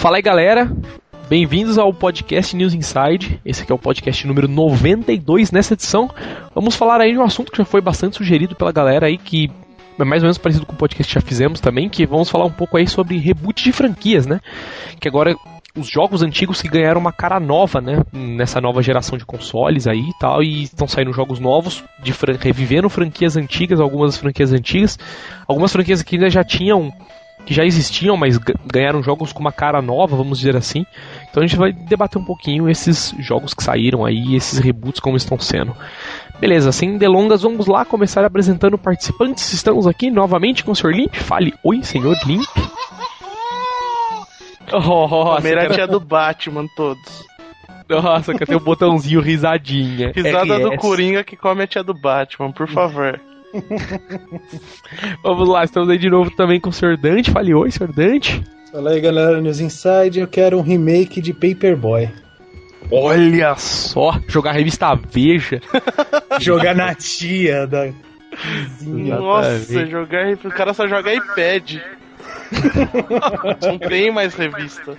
Fala aí, galera. Bem-vindos ao podcast News Inside. Esse aqui é o podcast número 92 nessa edição. Vamos falar aí de um assunto que já foi bastante sugerido pela galera aí, que é mais ou menos parecido com o podcast que já fizemos também, que vamos falar um pouco aí sobre reboot de franquias, né? Que agora os jogos antigos que ganharam uma cara nova, né? Nessa nova geração de consoles aí e tal, e estão saindo jogos novos, de fran revivendo franquias antigas, algumas franquias antigas, algumas franquias que ainda já tinham, que já existiam, mas ganharam jogos com uma cara nova, vamos dizer assim. Então a gente vai debater um pouquinho esses jogos que saíram aí, esses reboots como estão sendo. Beleza, sem delongas, vamos lá começar apresentando participantes. Estamos aqui novamente com o Sr. Limp. Fale, oi, senhor Limp. Oh, Primeira tia do Batman, todos. Nossa, que tem o um botãozinho risadinha. Risada RS. do Coringa que come a tia do Batman, por favor. Vamos lá, estamos aí de novo também com o Sr. Dante. Fale oi, Sr. Dante. Fala aí, galera, News Inside. Eu quero um remake de Paperboy. Olha só, jogar revista Veja. jogar na tia da. Nossa, jogar. O cara só joga iPad. Não tem mais revista.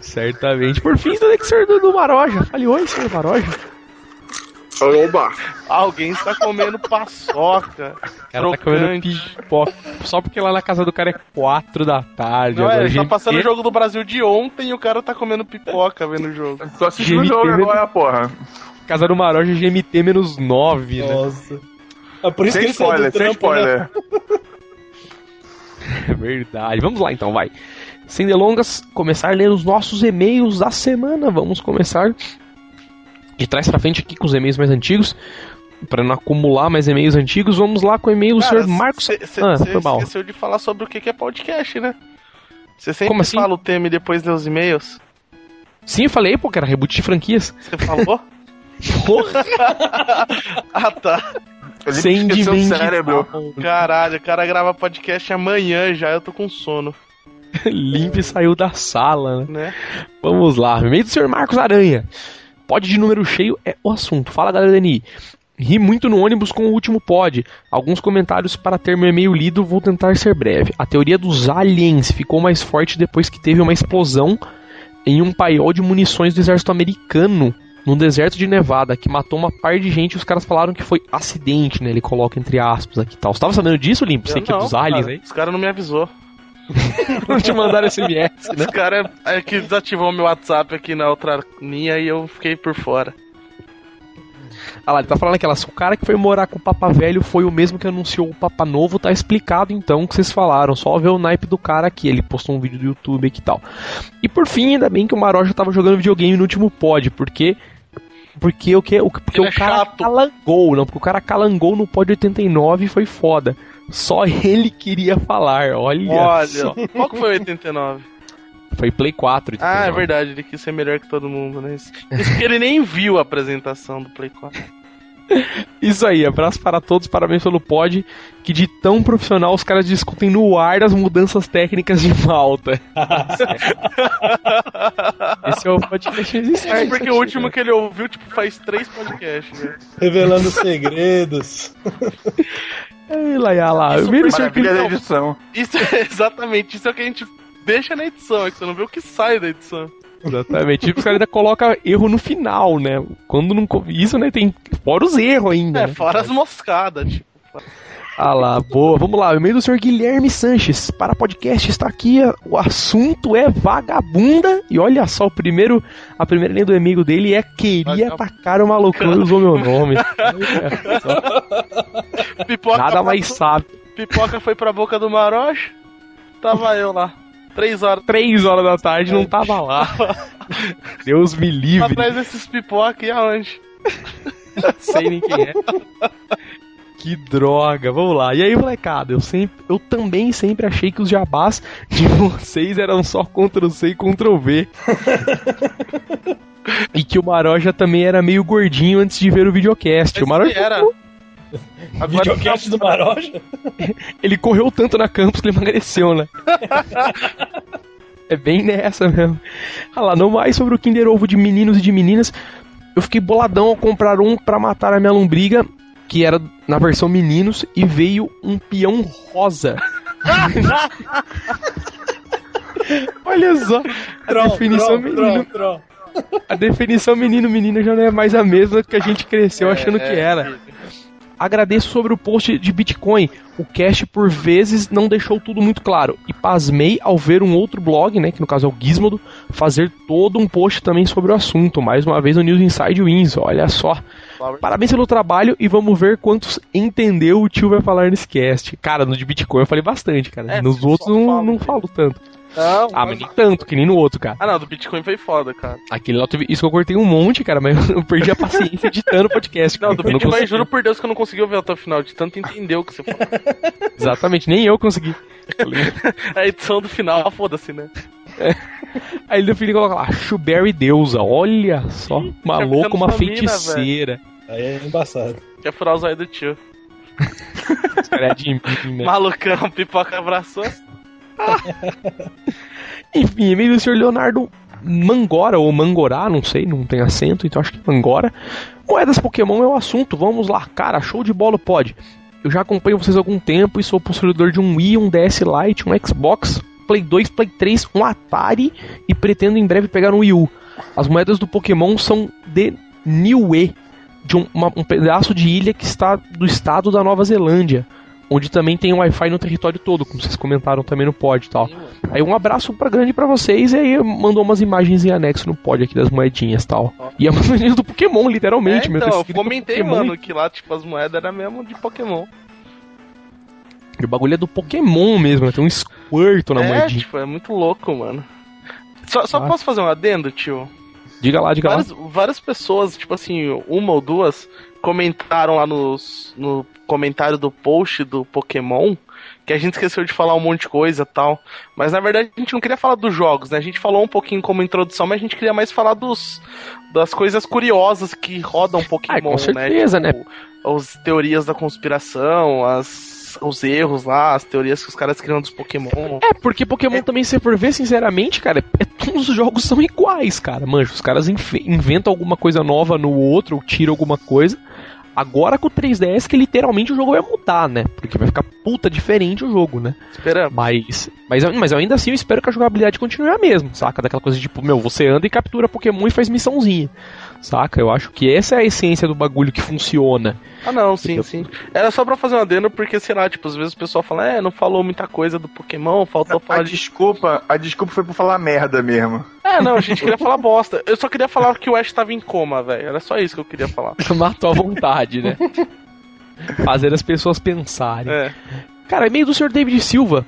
Certamente. Por fim, do Dexter do, do Maroja. Fale oi, senhor Maroja. Oba! Alguém está comendo paçoca. O cara tá comendo pipoca. Só porque lá na casa do cara é 4 da tarde. Não, é, tá passando o jogo do Brasil de ontem e o cara tá comendo pipoca vendo o jogo. Tô assistindo o jogo agora, porra. Casa do Maroja GMT menos 9, né? Nossa. É por isso sem que ele spoiler, sem trampo, né? spoiler. Né? É verdade. Vamos lá então, vai. Sem delongas, começar a ler os nossos e-mails da semana. Vamos começar de trás para frente aqui com os e-mails mais antigos. Para não acumular mais e-mails antigos, vamos lá com o e-mail do Sr. Marcos. Você ah, esqueceu de falar sobre o que é podcast, né? Você sempre Como assim? fala o tema e depois lê os e-mails? Sim, eu falei, pô, que era reboot de franquias. Você falou? Porra! ah, tá. Sem cérebro. Caralho, o cara grava podcast amanhã já, eu tô com sono. Limpe saiu da sala, né? né? Vamos lá, e-mail do Sr. Marcos Aranha. Pod de número cheio é o assunto. Fala, galera Dani. Ri muito no ônibus com o último pod. Alguns comentários para ter meu e-mail lido, vou tentar ser breve. A teoria dos aliens ficou mais forte depois que teve uma explosão em um paiol de munições do exército americano no deserto de Nevada, que matou uma par de gente. Os caras falaram que foi acidente, né? Ele coloca entre aspas aqui e tal. Você tava sabendo disso, Limpo? Você que é dos aliens aí? Os caras não me avisou. não te mandaram SMS, né? Os caras é que desativou meu WhatsApp aqui na outra linha e eu fiquei por fora. Ah lá, ele tá falando aquelas. O cara que foi morar com o Papa Velho foi o mesmo que anunciou o Papa Novo, tá explicado então o que vocês falaram. Só ver o naipe do cara aqui. Ele postou um vídeo do YouTube aqui e tal. E por fim, ainda bem que o Maroja tava jogando videogame no último pod, porque porque o que porque o é cara chato. calangou, não, porque o cara calangou no pod 89 e foi foda. Só ele queria falar, olha. Olha, só. qual que foi o 89? Foi Play 4. Ah, é verdade, ele quis ser melhor que todo mundo, né? Isso porque ele nem viu a apresentação do Play 4. Isso aí, abraço para todos, parabéns pelo pod, que de tão profissional os caras discutem no ar as mudanças técnicas de Malta. Esse é o podcast existente. É porque o último que ele ouviu, tipo, faz três podcasts, né? Revelando segredos. Ei, lá, lá. Isso, maravilha da edição. Isso é exatamente, isso é o que a gente deixa na edição, é que você não vê o que sai da edição. Exatamente. Tipo, os caras ainda colocam erro no final, né? Quando não. Isso, né? Tem. Fora os erros ainda. É, né? fora as moscadas, tipo. Ah lá, boa. Vamos lá. O e-mail do senhor Guilherme Sanches. Para podcast está aqui. O assunto é vagabunda. E olha só, o primeiro, a primeira linha do e-mail dele é queria atacar o malucão e usou meu nome. Pipoca Nada mais sabe. Pipoca foi pra boca do Maroche. Tava eu lá. Três horas. Três horas da tarde não tava lá. Deus me livre. Atrás desses pipoca e aonde? Sei nem quem é. Que droga, vamos lá. E aí, molecada, eu sempre, eu também sempre achei que os jabás de vocês eram só Ctrl C e Ctrl V. e que o Maroja também era meio gordinho antes de ver o videocast. Esse o Maroja era. Agora videocast do Maroja? ele correu tanto na campus que ele emagreceu, né? é bem nessa mesmo. Ah lá, não mais sobre o Kinder Ovo de meninos e de meninas. Eu fiquei boladão ao comprar um para matar a minha lombriga que era na versão meninos e veio um peão rosa. Olha só. A definição menino. A definição menino-menina já não é mais a mesma que a gente cresceu é, achando que era. Agradeço sobre o post de Bitcoin. O cast por vezes não deixou tudo muito claro. E pasmei ao ver um outro blog, né, que no caso é o Gizmodo, fazer todo um post também sobre o assunto. Mais uma vez o News Inside Wins, olha só. Parabéns pelo trabalho e vamos ver quantos entendeu o tio vai falar nesse cast. Cara, no de Bitcoin eu falei bastante, cara. É, Nos outros não, não falo tanto. Não, ah, mas nem tanto, que nem no outro, cara. Ah, não, do Bitcoin foi foda, cara. Aquele lá, isso que eu cortei um monte, cara, mas eu perdi a paciência editando o podcast. Não, do Bitcoin, não juro por Deus que eu não consegui ouvir até o final, de tanto entender o que você falou. Exatamente, nem eu consegui. a edição do final, foda-se, né? É. Aí no fim coloca lá, Shuberry deusa, olha só, maluco, uma feiticeira. Mina, Aí é embaçado. Quer furar os olhos do tio. Esse cara é de mim, né? Malucão, pipoca abraçou. Enfim, e-mail do senhor Leonardo Mangora, ou Mangorá, não sei, não tem acento, então acho que Mangora. Moedas Pokémon é o assunto, vamos lá, cara, show de bola pode. Eu já acompanho vocês há algum tempo e sou possuidor de um Wii, um DS Lite, um Xbox, Play 2, Play 3, um Atari e pretendo em breve pegar um Wii U. As moedas do Pokémon são de Niue, de um, uma, um pedaço de ilha que está do estado da Nova Zelândia onde também tem Wi-Fi no território todo, como vocês comentaram também no pod e tal. Aí um abraço pra grande para vocês e aí mandou umas imagens em anexo no pod aqui das moedinhas e tal. E é uma moedinha do Pokémon, literalmente, é, então, meu. Eu comentei, mano, que lá, tipo, as moedas eram mesmo de Pokémon. E o bagulho é do Pokémon mesmo, né? tem um Squirtle na é, moedinha. Tipo, é muito louco, mano. Só, só ah. posso fazer um adendo, tio? Diga lá, diga várias, lá. Várias pessoas, tipo assim, uma ou duas, comentaram lá nos, no comentário do post do Pokémon que a gente esqueceu de falar um monte de coisa tal. Mas na verdade a gente não queria falar dos jogos, né? A gente falou um pouquinho como introdução, mas a gente queria mais falar dos das coisas curiosas que rodam Pokémon, Ai, com né? certeza, né? Tipo, né? As teorias da conspiração, as os erros lá, as teorias que os caras criam dos Pokémon. É, porque Pokémon é... também, se for ver, sinceramente, cara, é, todos os jogos são iguais, cara. Manjo, os caras inventam alguma coisa nova no outro, ou tiram alguma coisa. Agora com o 3DS que literalmente o jogo vai mudar, né? Porque vai ficar puta diferente o jogo, né? Esperamos. Mas, mas, mas ainda assim eu espero que a jogabilidade continue a mesma, saca? Daquela coisa de tipo, meu, você anda e captura Pokémon e faz missãozinha. Saca? Eu acho que essa é a essência do bagulho que funciona. Ah, não, sim, eu... sim. Era só pra fazer um adendo, porque, sei lá, tipo, às vezes o pessoal fala, é, não falou muita coisa do Pokémon, faltou falar. A de... desculpa, a desculpa foi por falar merda mesmo. É, não, a gente queria falar bosta. Eu só queria falar que o Ash tava em coma, velho. Era só isso que eu queria falar. Matou a vontade, né? Fazer as pessoas pensarem. É. Cara, e-mail do Sr. David Silva.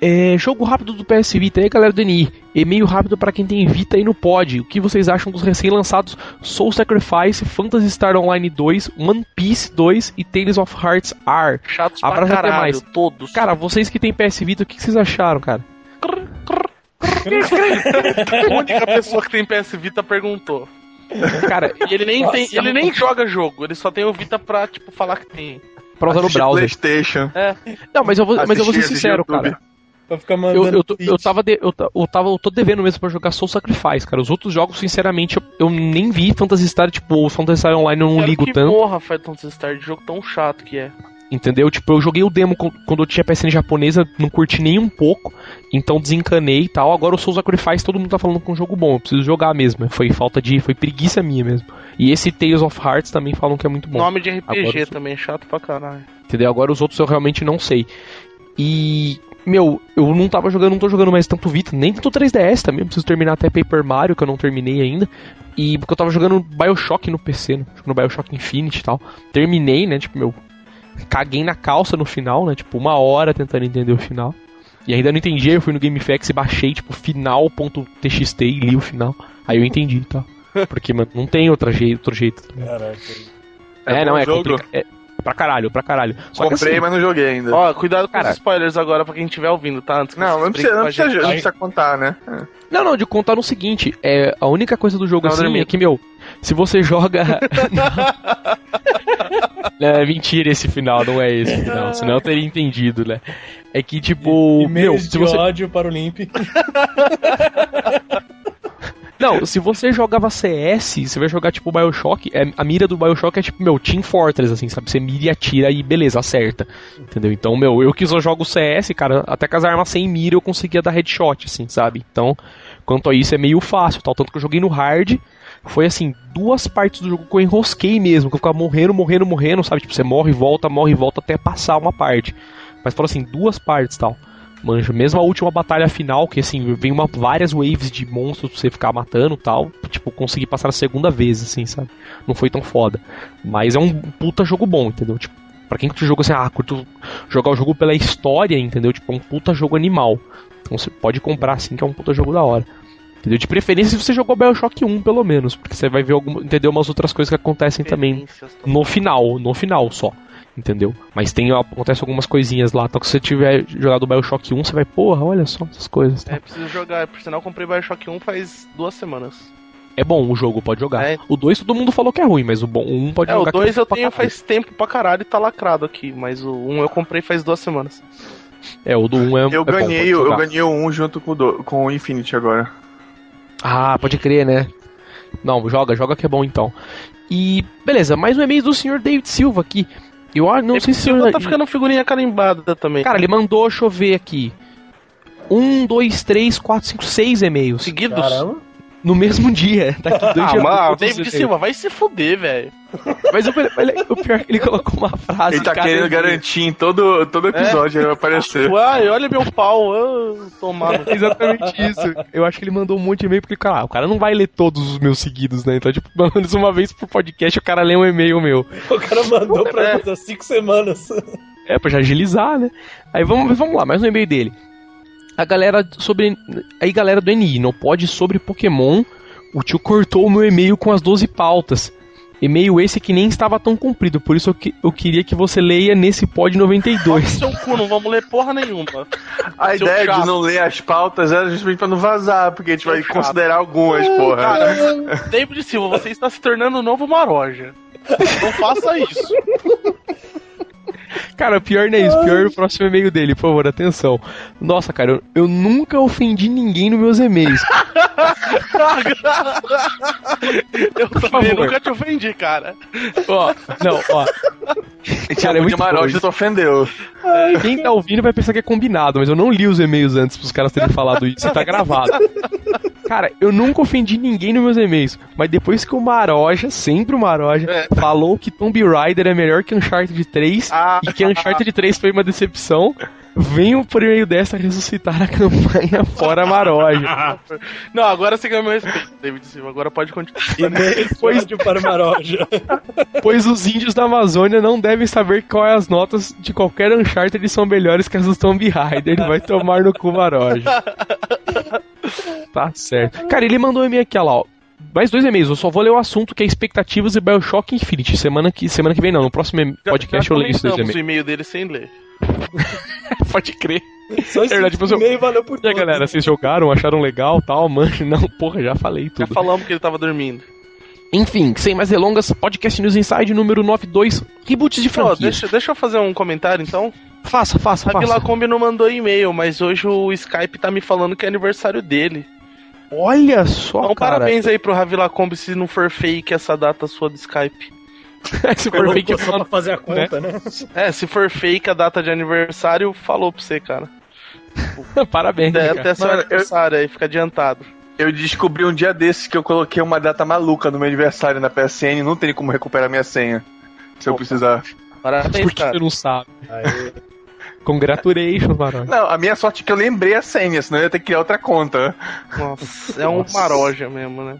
É, jogo rápido do PS Vita aí, galera do NI. E-mail rápido para quem tem Vita aí no pod. O que vocês acham dos recém-lançados Soul Sacrifice, Phantasy Star Online 2, One Piece 2 e Tales of Hearts R? Chatos Abraço pra caralho, mais. todos. Cara, vocês que tem PS Vita, o que, vocês acharam, cara? A única pessoa que tem PS Vita perguntou. Cara, e ele nem, tem, ele nem joga jogo, ele só tem o Vita pra, tipo, falar que tem. Pra usar no browser. PlayStation. É. Não, mas eu vou, mas eu vou ser sincero, cara. Pra ficar mandando. Eu, eu, eu, tava de, eu, eu, tava, eu tô devendo mesmo pra jogar Soul Sacrifice, cara. Os outros jogos, sinceramente, eu, eu nem vi Phantasy Star, tipo, o Phantasy Star Online eu não Quero ligo que tanto. Porra, Phantasy Star de jogo tão chato que é. Entendeu? Tipo, eu joguei o demo quando eu tinha PSN japonesa, não curti nem um pouco, então desencanei e tal. Agora o Soul Sacrifice todo mundo tá falando com um jogo bom, eu preciso jogar mesmo. Foi falta de. Foi preguiça minha mesmo. E esse Tales of Hearts também falam que é muito bom. Nome de RPG Agora, também, chato pra caralho. Entendeu? Agora os outros eu realmente não sei. E meu, eu não tava jogando, não tô jogando mais tanto Vita, nem tanto 3DS também, eu preciso terminar até Paper Mario, que eu não terminei ainda. E porque eu tava jogando BioShock no PC, né? Jogando BioShock Infinite e tal. Terminei, né? Tipo, meu, caguei na calça no final, né? Tipo, uma hora tentando entender o final. E ainda não entendi, eu fui no GameFAQs e baixei, tipo, final.txt e li o final. Aí eu entendi, tá? Porque, mano, não tem outra jeito, outro jeito. Caraca. É, é não, é complicado. É, Pra caralho, pra caralho. Só Comprei, assim, mas não joguei ainda. Ó, cuidado com Cara, os spoilers agora pra quem estiver ouvindo, tá? Antes não, não precisa, não precisa, não precisa contar, né? Não, não, de contar no seguinte, é, a única coisa do jogo não, assim é que, meu, se você joga... não, é mentira esse final, não é esse final, senão eu teria entendido, né? É que, tipo, e, e meu... Se você... ódio para o Limp. Não, se você jogava CS, você vai jogar tipo Bioshock, é, a mira do Bioshock é tipo, meu, Team Fortress, assim, sabe? Você mira e atira e beleza, acerta. Entendeu? Então, meu, eu que só jogo CS, cara, até com as armas sem mira eu conseguia dar headshot, assim, sabe? Então, quanto a isso é meio fácil, tal. Tanto que eu joguei no hard, foi assim, duas partes do jogo que eu enrosquei mesmo, que eu ficava morrendo, morrendo, morrendo, sabe? Tipo, você morre e volta, morre e volta até passar uma parte. Mas foram assim, duas partes tal. Manja, mesmo a última batalha final, que assim, vem uma, várias waves de monstros pra você ficar matando tal. Tipo, consegui passar a segunda vez, assim, sabe? Não foi tão foda. Mas é um puta jogo bom, entendeu? Tipo, pra quem curte o jogo assim, ah, curto jogar o jogo pela história, entendeu? Tipo, é um puta jogo animal. Então você pode comprar assim, que é um puta jogo da hora. Entendeu? De preferência se você jogou Bioshock 1, pelo menos. Porque você vai ver algum, entender umas outras coisas que acontecem também no final, no final só entendeu? Mas tem, acontece algumas coisinhas lá, então se você tiver jogado o Bioshock 1, você vai, porra, olha só essas coisas. Tá? É, preciso jogar, por sinal eu comprei o Bioshock 1 faz duas semanas. É bom o jogo, pode jogar. É. O 2 todo mundo falou que é ruim, mas o bom, o 1 pode é, jogar. O 2 eu tenho faz tempo pra caralho e tá lacrado aqui, mas o 1 eu comprei faz duas semanas. É, o do 1 é. Eu é ganhei, bom, eu ganhei o 1 junto com o, do, com o Infinity agora. Ah, pode crer, né? Não, joga, joga que é bom então. E beleza, mais um e-mail do senhor David Silva aqui. Eu não ele sei se eu... tá ficando figurinha carimbada também. Cara, ele mandou chover aqui. Um, dois, três, quatro, cinco, seis e-mails. Seguidos? Caramba no mesmo dia. Tá aqui dois ah, dias mano, o David Silva vai se fuder, velho. Mas o, o, pior é que ele colocou uma frase. Ele tá querendo garantir em todo, todo episódio é. ele vai aparecer. Uai, olha meu pau. Tomar. É exatamente isso. Eu acho que ele mandou um monte de e-mail porque, cara, o cara não vai ler todos os meus seguidos, né? Então, tipo, pelo menos uma vez pro podcast o cara lê um e-mail meu. O cara mandou pra é. cinco semanas. É, pra já agilizar, né? Aí vamos, vamos lá, mais um e-mail dele a galera sobre. Aí, galera do NI, não pode sobre Pokémon. O tio cortou o meu e-mail com as 12 pautas. E-mail esse que nem estava tão comprido, por isso eu, que, eu queria que você leia nesse pod 92. Seu cu, não vamos ler porra nenhuma. A Seu ideia chato. de não ler as pautas era justamente pra não vazar, porque a gente Seu vai chato. considerar algumas, porra. Cara, David Silva, você está se tornando o novo Maroja. Não faça isso. Cara, pior não é isso. Pior é o próximo e-mail dele, por favor, atenção. Nossa, cara, eu, eu nunca ofendi ninguém nos meus e-mails. eu também nunca te ofendi, cara. Ó, não, ó. Cara, é muito Maroja te ofendeu. Quem tá ouvindo vai pensar que é combinado, mas eu não li os e-mails antes pros caras terem falado isso e tá gravado. Cara, eu nunca ofendi ninguém nos meus e-mails, mas depois que o Maroja, sempre o Maroja, é. falou que Tomb Raider é melhor que Uncharted 3 ah. e que Uncharted 3 foi uma decepção, venho por meio dessa ressuscitar a campanha fora Maroja. Não, agora você ganhou meu respeito, David Silva. Agora pode continuar. pois, para Maroja. pois os índios da Amazônia não devem saber qual é as notas de qualquer Uncharted são melhores que as do Tomb Raider. Ele vai tomar no cu Maroja. Tá certo. Cara, ele mandou um e-mail aqui, ó mais dois e-mails. Eu só vou ler o assunto que é expectativas e Bioshock Infinite. Semana que, semana que vem não. No próximo podcast já, eu leio esses e-mails. o e-mail dele sem ler. Pode crer. Só esse é verdade, tipo, e-mail valeu por tudo. E galera, vocês jogaram, acharam legal tal, mano? Não, porra, já falei tudo. Já falamos que ele tava dormindo. Enfim, sem mais delongas, Podcast News Inside número 92, reboots de franquia. Oh, deixa, deixa eu fazer um comentário então. Faça, faça, a faça. A Vilacombi não mandou e-mail, mas hoje o Skype tá me falando que é aniversário dele. Olha só, então, cara. parabéns aí pro Ravilacombi se não for fake essa data sua do Skype. se for fake só pra fazer a conta, né? né? É, se for fake a data de aniversário, falou pra você, cara. parabéns. É, até seu aniversário eu... aí, fica adiantado. Eu descobri um dia desses que eu coloquei uma data maluca no meu aniversário na PSN, não tem como recuperar minha senha. Se Opa. eu precisar. Parabéns, Por que cara. você não sabe? Aí. Congratulations, Maroja. Não, a minha sorte é que eu lembrei a senha, senão eu ia ter que criar outra conta. Nossa, é um Nossa. maroja mesmo, né?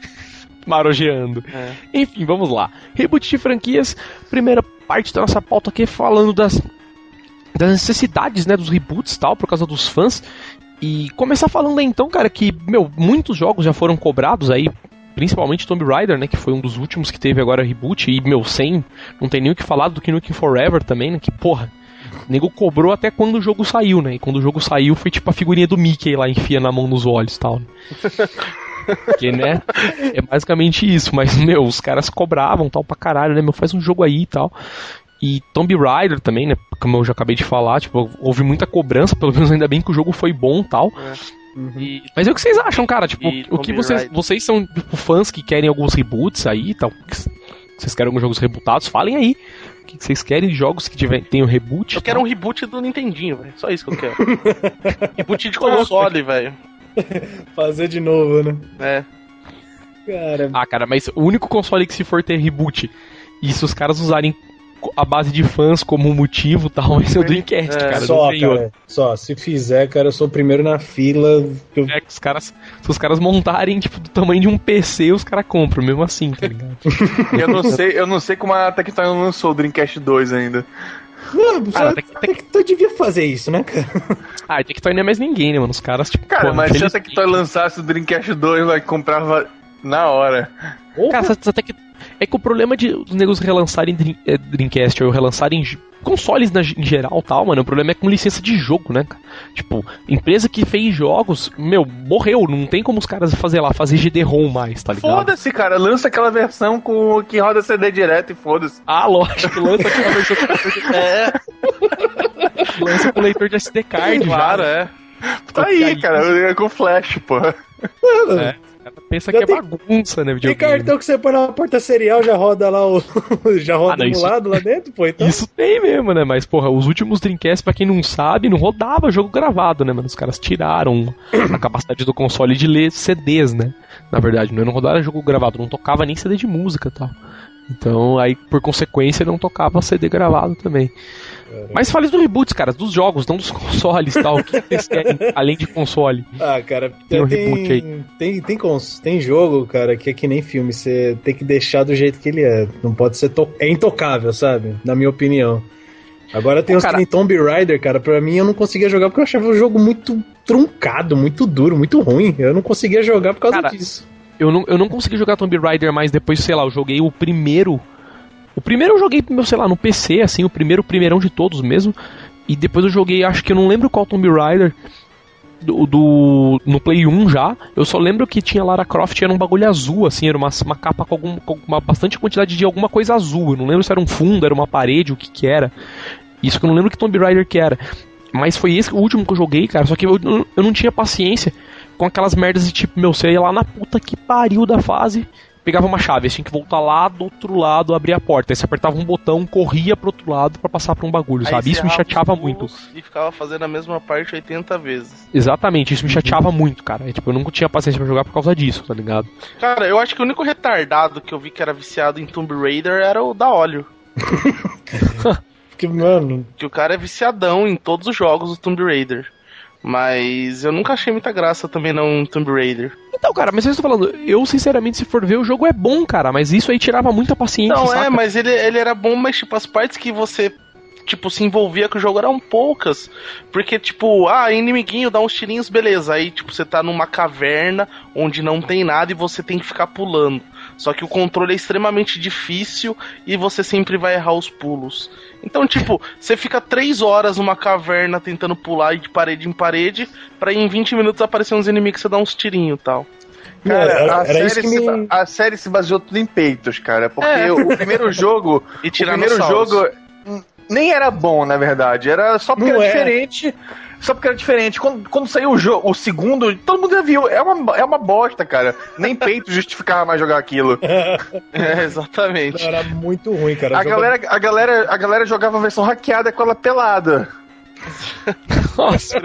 Marojeando. É. Enfim, vamos lá. Reboot de franquias. Primeira parte da nossa pauta aqui falando das, das necessidades, né, dos reboots tal, por causa dos fãs. E começar falando aí então, cara, que, meu, muitos jogos já foram cobrados aí principalmente Tomb Raider, né, que foi um dos últimos que teve agora reboot, e, meu, sem, não tem nem o que falar do Nukem Forever também, né, que, porra, o nego cobrou até quando o jogo saiu, né? E quando o jogo saiu foi tipo a figurinha do Mickey lá, enfia na mão nos olhos e tal. Né? Porque, né? É basicamente isso. Mas, meu, os caras cobravam tal pra caralho, né? Meu, faz um jogo aí e tal. E Tomb Raider também, né? Como eu já acabei de falar, tipo, houve muita cobrança, pelo menos ainda bem que o jogo foi bom tal. É. E Mas é o que vocês acham, cara? Tipo, E o que vocês, Raider. vocês são tipo, fãs que querem alguns reboots aí e tal? Vocês querem alguns jogos rebootados? Falem aí. O que vocês querem de jogos que tiver, tenham reboot? eu quero um reboot do Nintendinho, velho. Só isso que eu quero. reboot de console, velho. Fazer de novo, né? É. Cara, Ah, cara, mas o único console que se for ter reboot, e se os caras usarem a base de fãs como motivo e tal, ser o Dreamcast, É, cara. só, não tem outro. cara. Só, se fizer, cara, eu sou o primeiro na fila. que eu- É que os caras, se os caras montarem, tipo, do tamanho de um PC, os caras compram, mesmo assim, tá ligado? Eu não sei, eu não sei como a Tectoy não lançou o Dreamcast 2 ainda. Não, Cara, só- que- tu devia fazer isso, né, cara? Ah, tem que tornar mais ninguém, né, mano? Os caras, tipo, Cara, pô, mas se a Tectoy lançasse o Dreamcast 2, vai comprava na hora. Cara, só até que. É que o problema de os negros relançarem é, Dreamcast ou relançarem consoles na- em geral tal, mano, o problema é com licença de jogo, né? Tipo, empresa que fez jogos, meu, morreu, não tem como os caras fazer lá, fazer GD-ROM mais, tá ligado? Foda-se, cara, lança aquela versão com que roda CD direto e foda-se. Ah, lógico, lança aquela versão com É, lança com leitor de SD card, claro, já. é. Tá aí, cara, é com flash, pô. É. Pensa Já que é tem- bagunça, né, Tem videogame. cartão que você põe na porta serial, já roda lá o. já roda Ah, não, isso- emulado lá dentro, pô. Então, Isso tem mesmo, né? Mas, porra, os últimos Dreamcast, pra quem não sabe, não rodava jogo gravado, né, mano? Os caras tiraram a capacidade do console de ler CDs, né? Na verdade, não rodava jogo gravado, não tocava nem CD de música e tal. Então, aí, por consequência, não tocava CD gravado também. Mas fale dos reboots, cara, dos jogos, não dos consoles e tal. O que vocês querem além de console? Ah, cara, Tem tem, um tem, reboot tem, tem, cons- tem jogo, cara, que é que nem filme. Você tem que deixar do jeito que ele é. Não pode ser. To... É intocável, sabe? Na minha opinião. Agora tem Ô, os cara- Tomb Raider, cara. Pra mim eu não conseguia jogar porque eu achava o jogo muito truncado, muito duro, muito ruim. Eu não conseguia jogar por causa Cara, disso. Eu não, eu não consegui jogar Tomb Raider mais depois, sei lá, eu joguei o primeiro. O primeiro eu joguei, meu, sei lá, no PC, assim, o primeiro, o primeirão de todos mesmo. E depois eu joguei, acho que eu não lembro qual Tomb Raider. Do, do- no Play 1 já, eu só lembro que tinha Lara Croft, era um bagulho azul, assim, era uma, uma capa com, algum, com uma bastante quantidade de alguma coisa azul. Eu não lembro se era um fundo, era uma parede, o que que era. Isso que eu não lembro que Tomb Raider que era. Mas foi esse o último que eu joguei, cara. Só que eu, eu não tinha paciência com aquelas merdas de tipo, meu, ia lá na puta que pariu da fase, pegava uma chave, você tinha que voltar lá do outro lado, abrir a porta. Aí você apertava um botão, corria pro outro lado pra passar pra um bagulho, Aí sabe? Isso me chateava muito. E ficava fazendo a mesma parte 80 vezes. Exatamente, isso me chateava muito, cara. É, tipo, eu não tinha paciência pra jogar por causa disso, tá ligado? Cara, eu acho que o único retardado que eu vi que era viciado em Tomb Raider era o da óleo. Porque, mano, Que o cara é viciadão em todos os jogos do Tomb Raider. Mas eu nunca achei muita graça também não Tomb Raider. Então, cara, mas eu estou falando, eu sinceramente, se for ver, o jogo é bom, cara, mas isso aí tirava muita paciência, Não, saca? é, mas ele, ele era bom, mas tipo, as partes que você tipo, se envolvia com o jogo eram poucas. Porque, tipo, ah, inimiguinho dá uns tirinhos, beleza. Aí, tipo, você tá numa caverna onde não tem nada e você tem que ficar pulando. Só que o controle é extremamente difícil e você sempre vai errar os pulos. Então, tipo, você fica três horas numa caverna tentando pular de parede em parede, pra em 20 minutos aparecer uns inimigos e você dá uns tirinhos e tal. Cara, era, a, era série que se, me. ba- a série se baseou tudo em peitos, cara. Porque É. o primeiro jogo. E o primeiro jogo nem era bom, na verdade. Era só porque Não era é. diferente. Só porque era diferente. Quando, quando saiu o, jogo, o segundo, todo mundo já viu. É uma, é uma bosta, cara. Nem peito justificava mais jogar aquilo. É, exatamente. Era muito ruim, cara. A jogo- galera, a, galera, a galera jogava a versão hackeada com ela pelada. Nossa,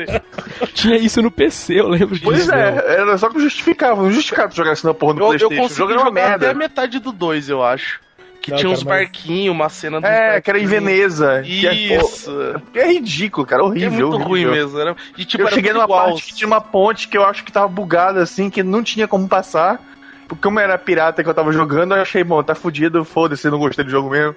tinha isso no PC, eu lembro disso. Pois meu. é, era só que justificava. Não justificava jogar isso na porra do Eu, eu Playstation. o consegui jogo era uma jogar até a merda. metade do 2, eu acho. Que Não, tinha cara, uns mas- barquinhos, uma cena dos É, que era em. Veneza. que é- Isso. que é ridículo, cara. Que Horrível. é muito horrível. ruim mesmo. Era... E tipo, eu era cheguei numa igual. parte que tinha uma ponte que eu acho que tava bugada assim, que não tinha como passar. Como era pirata que eu tava jogando, eu achei, bom, tá fudido, foda-se, não gostei do jogo mesmo.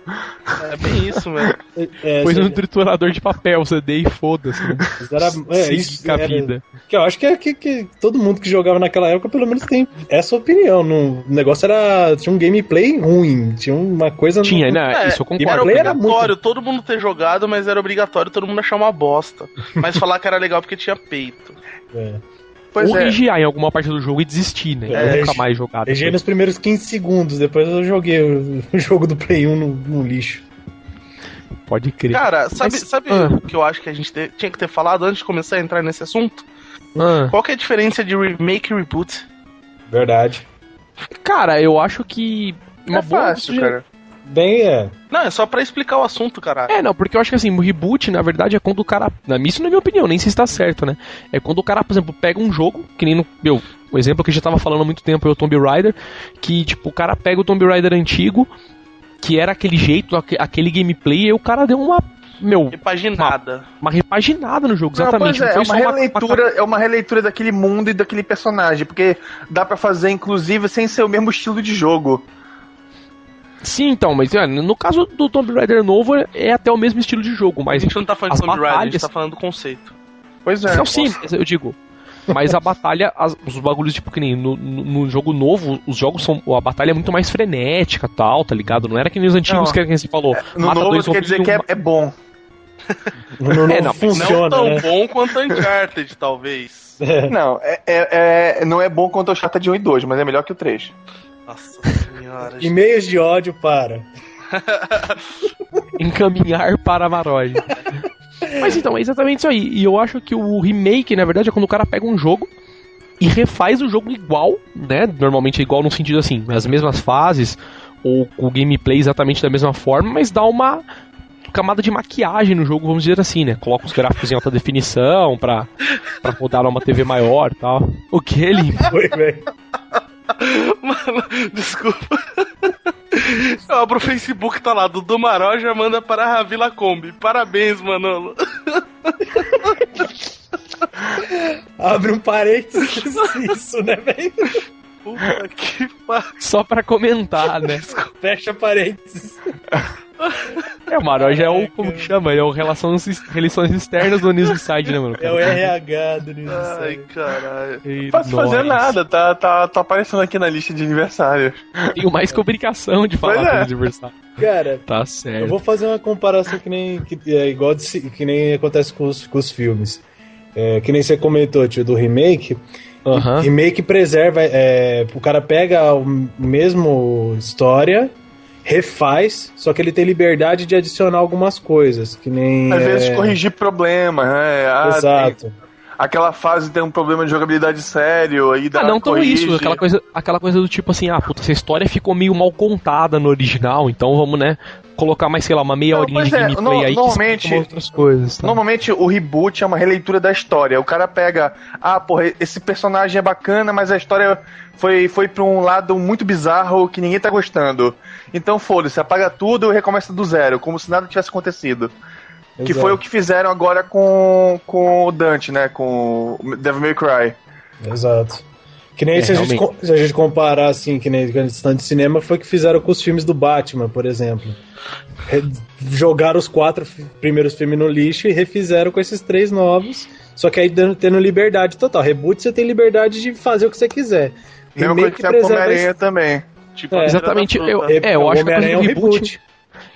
É bem isso, mesmo. É, Pôs cê- no triturador de papel, CD e foda-se. Né? era, é, isso era- vida. Que eu acho que, é que, que todo mundo que jogava naquela época, pelo menos, tem essa opinião. Não, o negócio era. Tinha um gameplay ruim, tinha uma coisa. Tinha, no- né? É, isso eu Era concordo. era obrigatório todo mundo ter jogado, mas era obrigatório todo mundo achar uma bosta. Mas falar que era legal porque tinha peito. É. Pois Ou é. regiar em alguma parte do jogo e desistir, né? É, nunca mais jogar. Depois. nos primeiros 15 segundos, depois eu joguei o, o jogo do Play 1 no, no lixo. Pode crer. Cara, sabe, Mas- sabe ah. o que eu acho que a gente te- tinha que ter falado antes de começar a entrar nesse assunto? Ah, Qual que é a diferença de remake e reboot? Verdade. cara, eu acho que. Uma é boa fácil, cara. Bem, é. Não, é só pra explicar o assunto, caralho. É, não, porque eu acho que assim, o reboot, na verdade, é quando o cara. na- Isso na minha opinião, nem se tá certo, né? É quando o cara, por exemplo, pega um jogo, que nem no. Meu, o exemplo que eu já tava falando há muito tempo é o Tomb Raider, que, tipo, o cara pega o Tomb Raider antigo, que era aquele jeito, aque- aquele gameplay, e o cara deu uma. Meu, Repaginada. uma repaginada no jogo, Não, exatamente. pois é, é foi uma só uma- releitura, é uma releitura daquele mundo e daquele personagem, porque dá pra fazer inclusive sem ser o mesmo estilo de jogo. Sim, então, mas é, no caso do Tomb Raider novo, é até o mesmo estilo de jogo, A mas. gente não tá falando de Tomb Raider, a gente batalhas- tá falando do conceito. Pois é. Não, sim, eu digo. Mas a batalha, as- os bagulhos, tipo, que nem no, no, no jogo novo, os jogos são. A batalha é muito mais frenética tal, tá ligado? Não era que nem os antigos Não. que que você falou. No mata novo dois quer dizer zombies que é, um- é bom. Não, não É, não, funciona, não tão né? bom quanto Uncharted, talvez. Não, é, é- é- não é bom quanto o Chata de 1 e 2, mas é melhor que o 3. Nossa senhora. E-mails de ódio para. encaminhar para Maroj. Mas então, é exatamente isso aí. E eu acho que o remake, na verdade, é quando o cara pega um jogo e refaz o jogo igual, né? Normalmente é igual no sentido assim, as mesmas fases, ou com o gameplay exatamente da mesma forma, mas dá uma camada de maquiagem no jogo, vamos dizer assim, né? Coloca os gráficos em alta definição pra, pra rodar numa TV maior e tal. O que ele? Foi, velho. Mano, desculpa. Eu abro o Facebook, tá lá, Dudu Maroja manda para a Vila Kombi. Parabéns, Manolo. Abre um parênteses isso, né, velho? Puta que pariu. Só pra comentar, né? Fecha parênteses. É, o Maroj é o. Como que chama? Ele é o Relações, Relações Externas do News Inside, né, mano? É o RH do News Ai, Inside. caralho. Ei, Não posso fazer nada, tá, tá, tá aparecendo aqui na lista de aniversários. Tenho mais que obrigação de falar é. com os adversários. Cara, Tá eu certo. vou fazer uma comparação que nem que é igual de que nem acontece com os, com os filmes. É, que nem você comentou, tio, do remake. Aham. Remake preserva. É, o cara pega o mesmo história, refaz, só que ele tem liberdade de adicionar algumas coisas. Que nem. Às é, vezes corrigir problemas, né? Ah, tem- Exato. Aquela fase tem um problema de jogabilidade sério, aí dá Ah, não tão corrige. isso, aquela coisa, aquela coisa do tipo assim, ah, puta, essa história ficou meio mal contada no original, então vamos, né, colocar mais, sei lá, uma meia Não, horinha de é, gameplay no- aí que normalmente- explica outras coisas. Tá? Normalmente o reboot é uma releitura da história. O cara pega, ah, porra, esse personagem é bacana, mas a história foi, foi pra um lado muito bizarro que ninguém tá gostando. Então foda-se, apaga tudo e recomeça do zero, como se nada tivesse acontecido. Que foi o que fizeram agora com, com o Dante, né? Com o Devil May Cry. Exato. Que nem É, se, a gente, se a gente comparar, assim, que nem questão de cinema, foi o que fizeram com os filmes do Batman, por exemplo. Jogaram os quatro primeiros filmes no lixo e refizeram com esses três novos, só que aí tendo liberdade total. Reboot você tem liberdade de fazer o que você quiser. Mesma coisa que o preserva Homem-Aranha também. Tipo, É, Exatamente, eu, é, eu O acho que a coisa é do um reboot. reboot.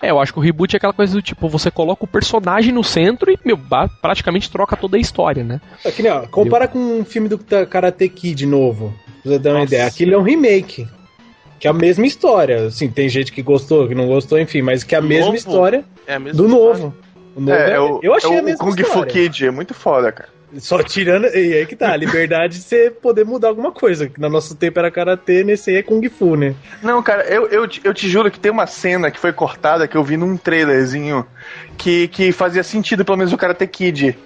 É, eu acho que o reboot é aquela coisa do tipo, você coloca o personagem no centro e, meu, praticamente troca toda a história, né? É que nem, ó, compara com um filme do Karate Kid novo, pra você ter uma Nossa. ideia. Aquilo é um remake. Que é a mesma história. Assim, tem gente que gostou, que não gostou, enfim, mas que é a mesma Novo? história É a mesma do história. novo. O novo É, é o, eu achei é a o mesma Kung Fu história. Kid, é muito foda, cara. Só tirando. E aí que tá, a liberdade de você poder mudar alguma coisa. Que no nosso tempo era karatê, nesse aí é Kung Fu, né? Não, cara, eu, eu, te- eu te juro que tem uma cena que foi cortada que eu vi num trailerzinho que, que fazia sentido, pelo menos, o Karate Kid.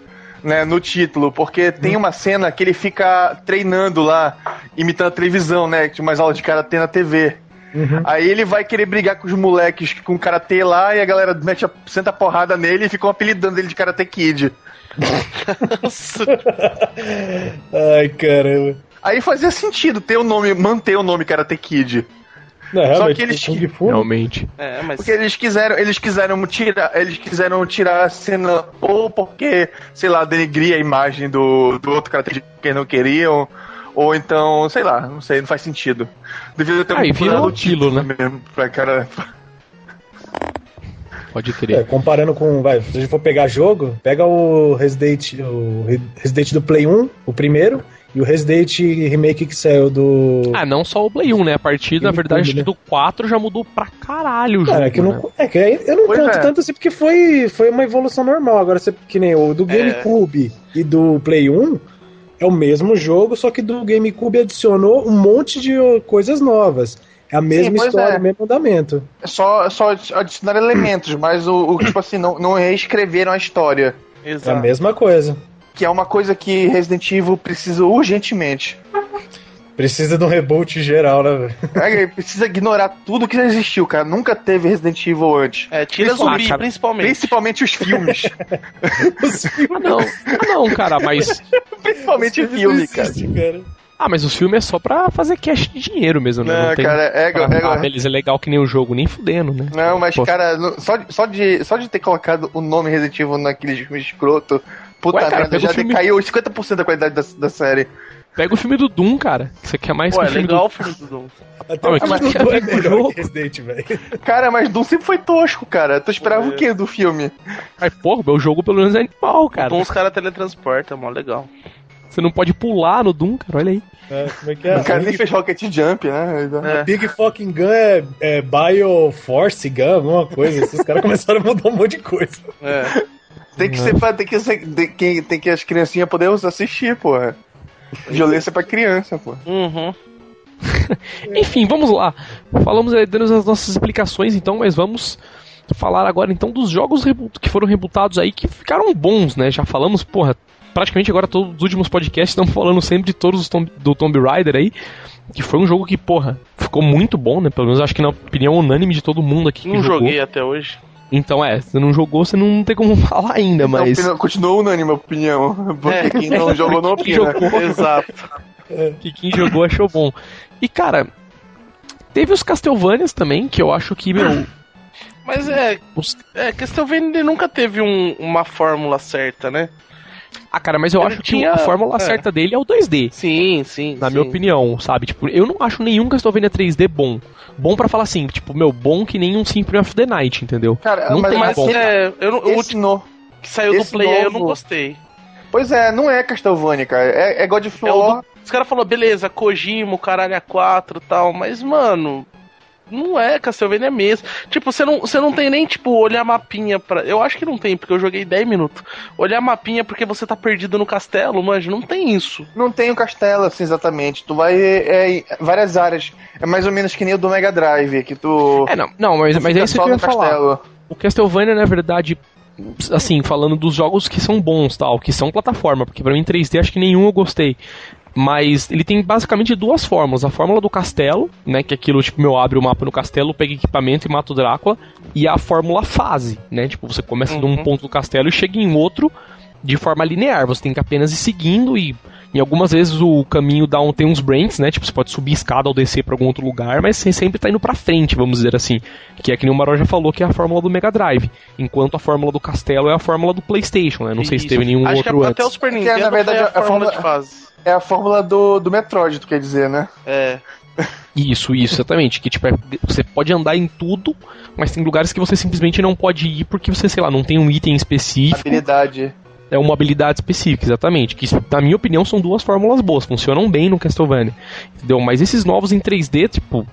Né, no título, porque tem uma cena que ele fica treinando lá, imitando a televisão, né? Tinha umas aulas de karatê na TV. Uhum. Aí ele vai querer brigar com os moleques com karatê lá e a galera mete a, senta a porrada nele e ficam apelidando ele de Karate Kid. Nossa, Ai, caramba. Aí fazia sentido ter o nome, manter o nome Karate Kid. Não, realmente, que eles- Kung Fu. Realmente. é, mas Porque eles quiseram, eles quiseram tirar, eles quiseram tirar a cena ou porque, sei lá, denegrir a imagem do, do outro karate que eles não queriam, ou então, sei lá, não sei, não faz sentido. Devia ter Ah, e um virou aquilo, né? mesmo pra cara. Pode É, crer. comparando com. Vai, se a gente for pegar jogo, pega o Resident, o Re- Resident do Play 1, o primeiro, E o Resident Remake que saiu do. Ah, não só o Play 1, né? A partir, na verdade, né? do 4 já mudou pra caralho o jogo. Cara, é que eu né? não, é que eu não Pois conto é. tanto assim, porque foi, foi uma evolução normal. Agora, você, que nem o do GameCube e do Play 1, é o mesmo jogo, só que do GameCube adicionou um monte de coisas novas. É a mesma pois história, é. o mesmo andamento. É só, só adicionar elementos, mas o, o tipo assim, não, não reescreveram a história. É a Exato. mesma coisa. Que é uma coisa que Resident Evil precisa urgentemente. Precisa de um reboot geral, né, velho? É, precisa ignorar tudo que já existiu, cara. Nunca teve Resident Evil antes. É, tira zumbi, cara, principalmente. Principalmente os filmes. Ah, não. Ah, não, cara, mas. Principalmente filme, cara. cara. Ah, mas o filme é só pra fazer cash de dinheiro mesmo, né? Não, tem cara, é, pra- é, Ah, beleza, é legal que nem o jogo, nem fudendo, né? Não, mas, Pô. cara, no- só, de- só, de, só de ter colocado o nome Resident Evil naquele filme escroto, puta Ué, cara, merda, já o filme- decaiu 50% da qualidade da, da série. Pega o filme do Doom, cara. Você quer mais Pô, que é o filme legal do o filme do Doom. Até Ah, o mas filme do Doom é o melhor que Resident, velho. Cara, mas Doom sempre foi tosco, cara. Tu esperava É. o quê do filme? Mas, porra, o jogo pelo menos é animal, cara. Doom os caras teletransportam, mó legal. Você não pode pular no Doom, cara, olha aí. É, como é que é? o cara nem fez Rocket Jump, né? É. Big Fucking Gun é, é Bioforce Gun, alguma coisa. assim. Os caras começaram a mudar um monte de coisa. É. Tem que ser pra, tem que ser, tem que, tem que as criancinhas poderem assistir, porra. Violência pra criança, pô. Uhum. Enfim, vamos lá. Falamos aí, dando as nossas explicações, então, mas vamos falar agora então dos jogos que foram rebootados aí que ficaram bons, né? Já falamos, porra, praticamente agora todos os últimos podcasts estamos falando sempre de todos os Tomb, do Tomb Raider aí, que foi um jogo que, porra, ficou muito bom, né? Pelo menos acho que na opinião unânime de todo mundo aqui que Não jogou. joguei até hoje. Então é, você não jogou, você não tem como falar ainda, mas Não, continua unânime a opinião. Porque É. quem não jogou não opina. jogou, Exato. que quem jogou achou bom. E cara, teve os Castlevanias também, que eu acho que, meu, Mas é, os é Castlevania nunca teve um- uma fórmula certa, né? Ah, cara, mas eu Ele acho que tinha- a fórmula é. certa dele é o 2D. Sim, sim. Na sim. minha opinião, sabe? Tipo, eu não acho nenhum Castlevania 3D bom. Bom pra falar assim, tipo, meu, bom que nem um Symphony of the Night, entendeu? Cara, Não mas, tem mas bom. esse- É, eu não, o esse no... que saiu do Play aí eu novo- não gostei. Pois é, não é Castlevania, cara. É, é God of É o War. do- Os caras falaram, beleza, Kojima, o caralho a 4 e tal, mas, mano, não é Castlevania mesmo. Tipo, você não, você não tem nem, tipo, olhar mapinha pra. Eu acho que não tem, porque eu joguei 10 minutos. Olhar mapinha porque você tá perdido no castelo, manja, não tem isso. Não tem o castelo, assim, exatamente. Tu vai é, em várias áreas. É mais ou menos que nem o do Mega Drive, que tu. É, não, não mas, mas é isso que eu ia falar. castelo. O Castlevania, na verdade, assim, falando dos jogos que são bons, tal, que são plataforma, porque pra mim 3D acho que nenhum eu gostei. Mas ele tem basicamente duas fórmulas. A fórmula do castelo, né? Que é aquilo, tipo, meu, abre o mapa no castelo, pega equipamento e mata o Drácula. E a fórmula fase, né? Tipo, você começa de um Uhum. ponto do castelo e chega em outro de forma linear. Você tem que apenas ir seguindo e. Em algumas vezes o caminho dá um, tem uns branks, né? Tipo, você pode subir escada ou descer pra algum outro lugar, mas você sempre tá indo pra frente, vamos dizer assim. Que é que nem o Maró já falou, que é a fórmula do Mega Drive. Enquanto a fórmula do castelo é a fórmula do PlayStation, né? Não sei se Isso. teve nenhum Acho outro que antes. até o Super Que é, Nintendo na verdade, foi a, a fórmula fórmula- de fase. É a fórmula do, do Metroid, tu quer dizer, né? É. Isso, isso, exatamente. Que tipo, é- você pode andar em tudo, mas tem lugares que você simplesmente não pode ir porque você, sei lá, não tem um item específico. Habilidade. É uma habilidade específica, exatamente. Que, na minha opinião, são duas fórmulas boas, funcionam bem no Castlevania. Entendeu? Mas esses novos em 3D, tipo.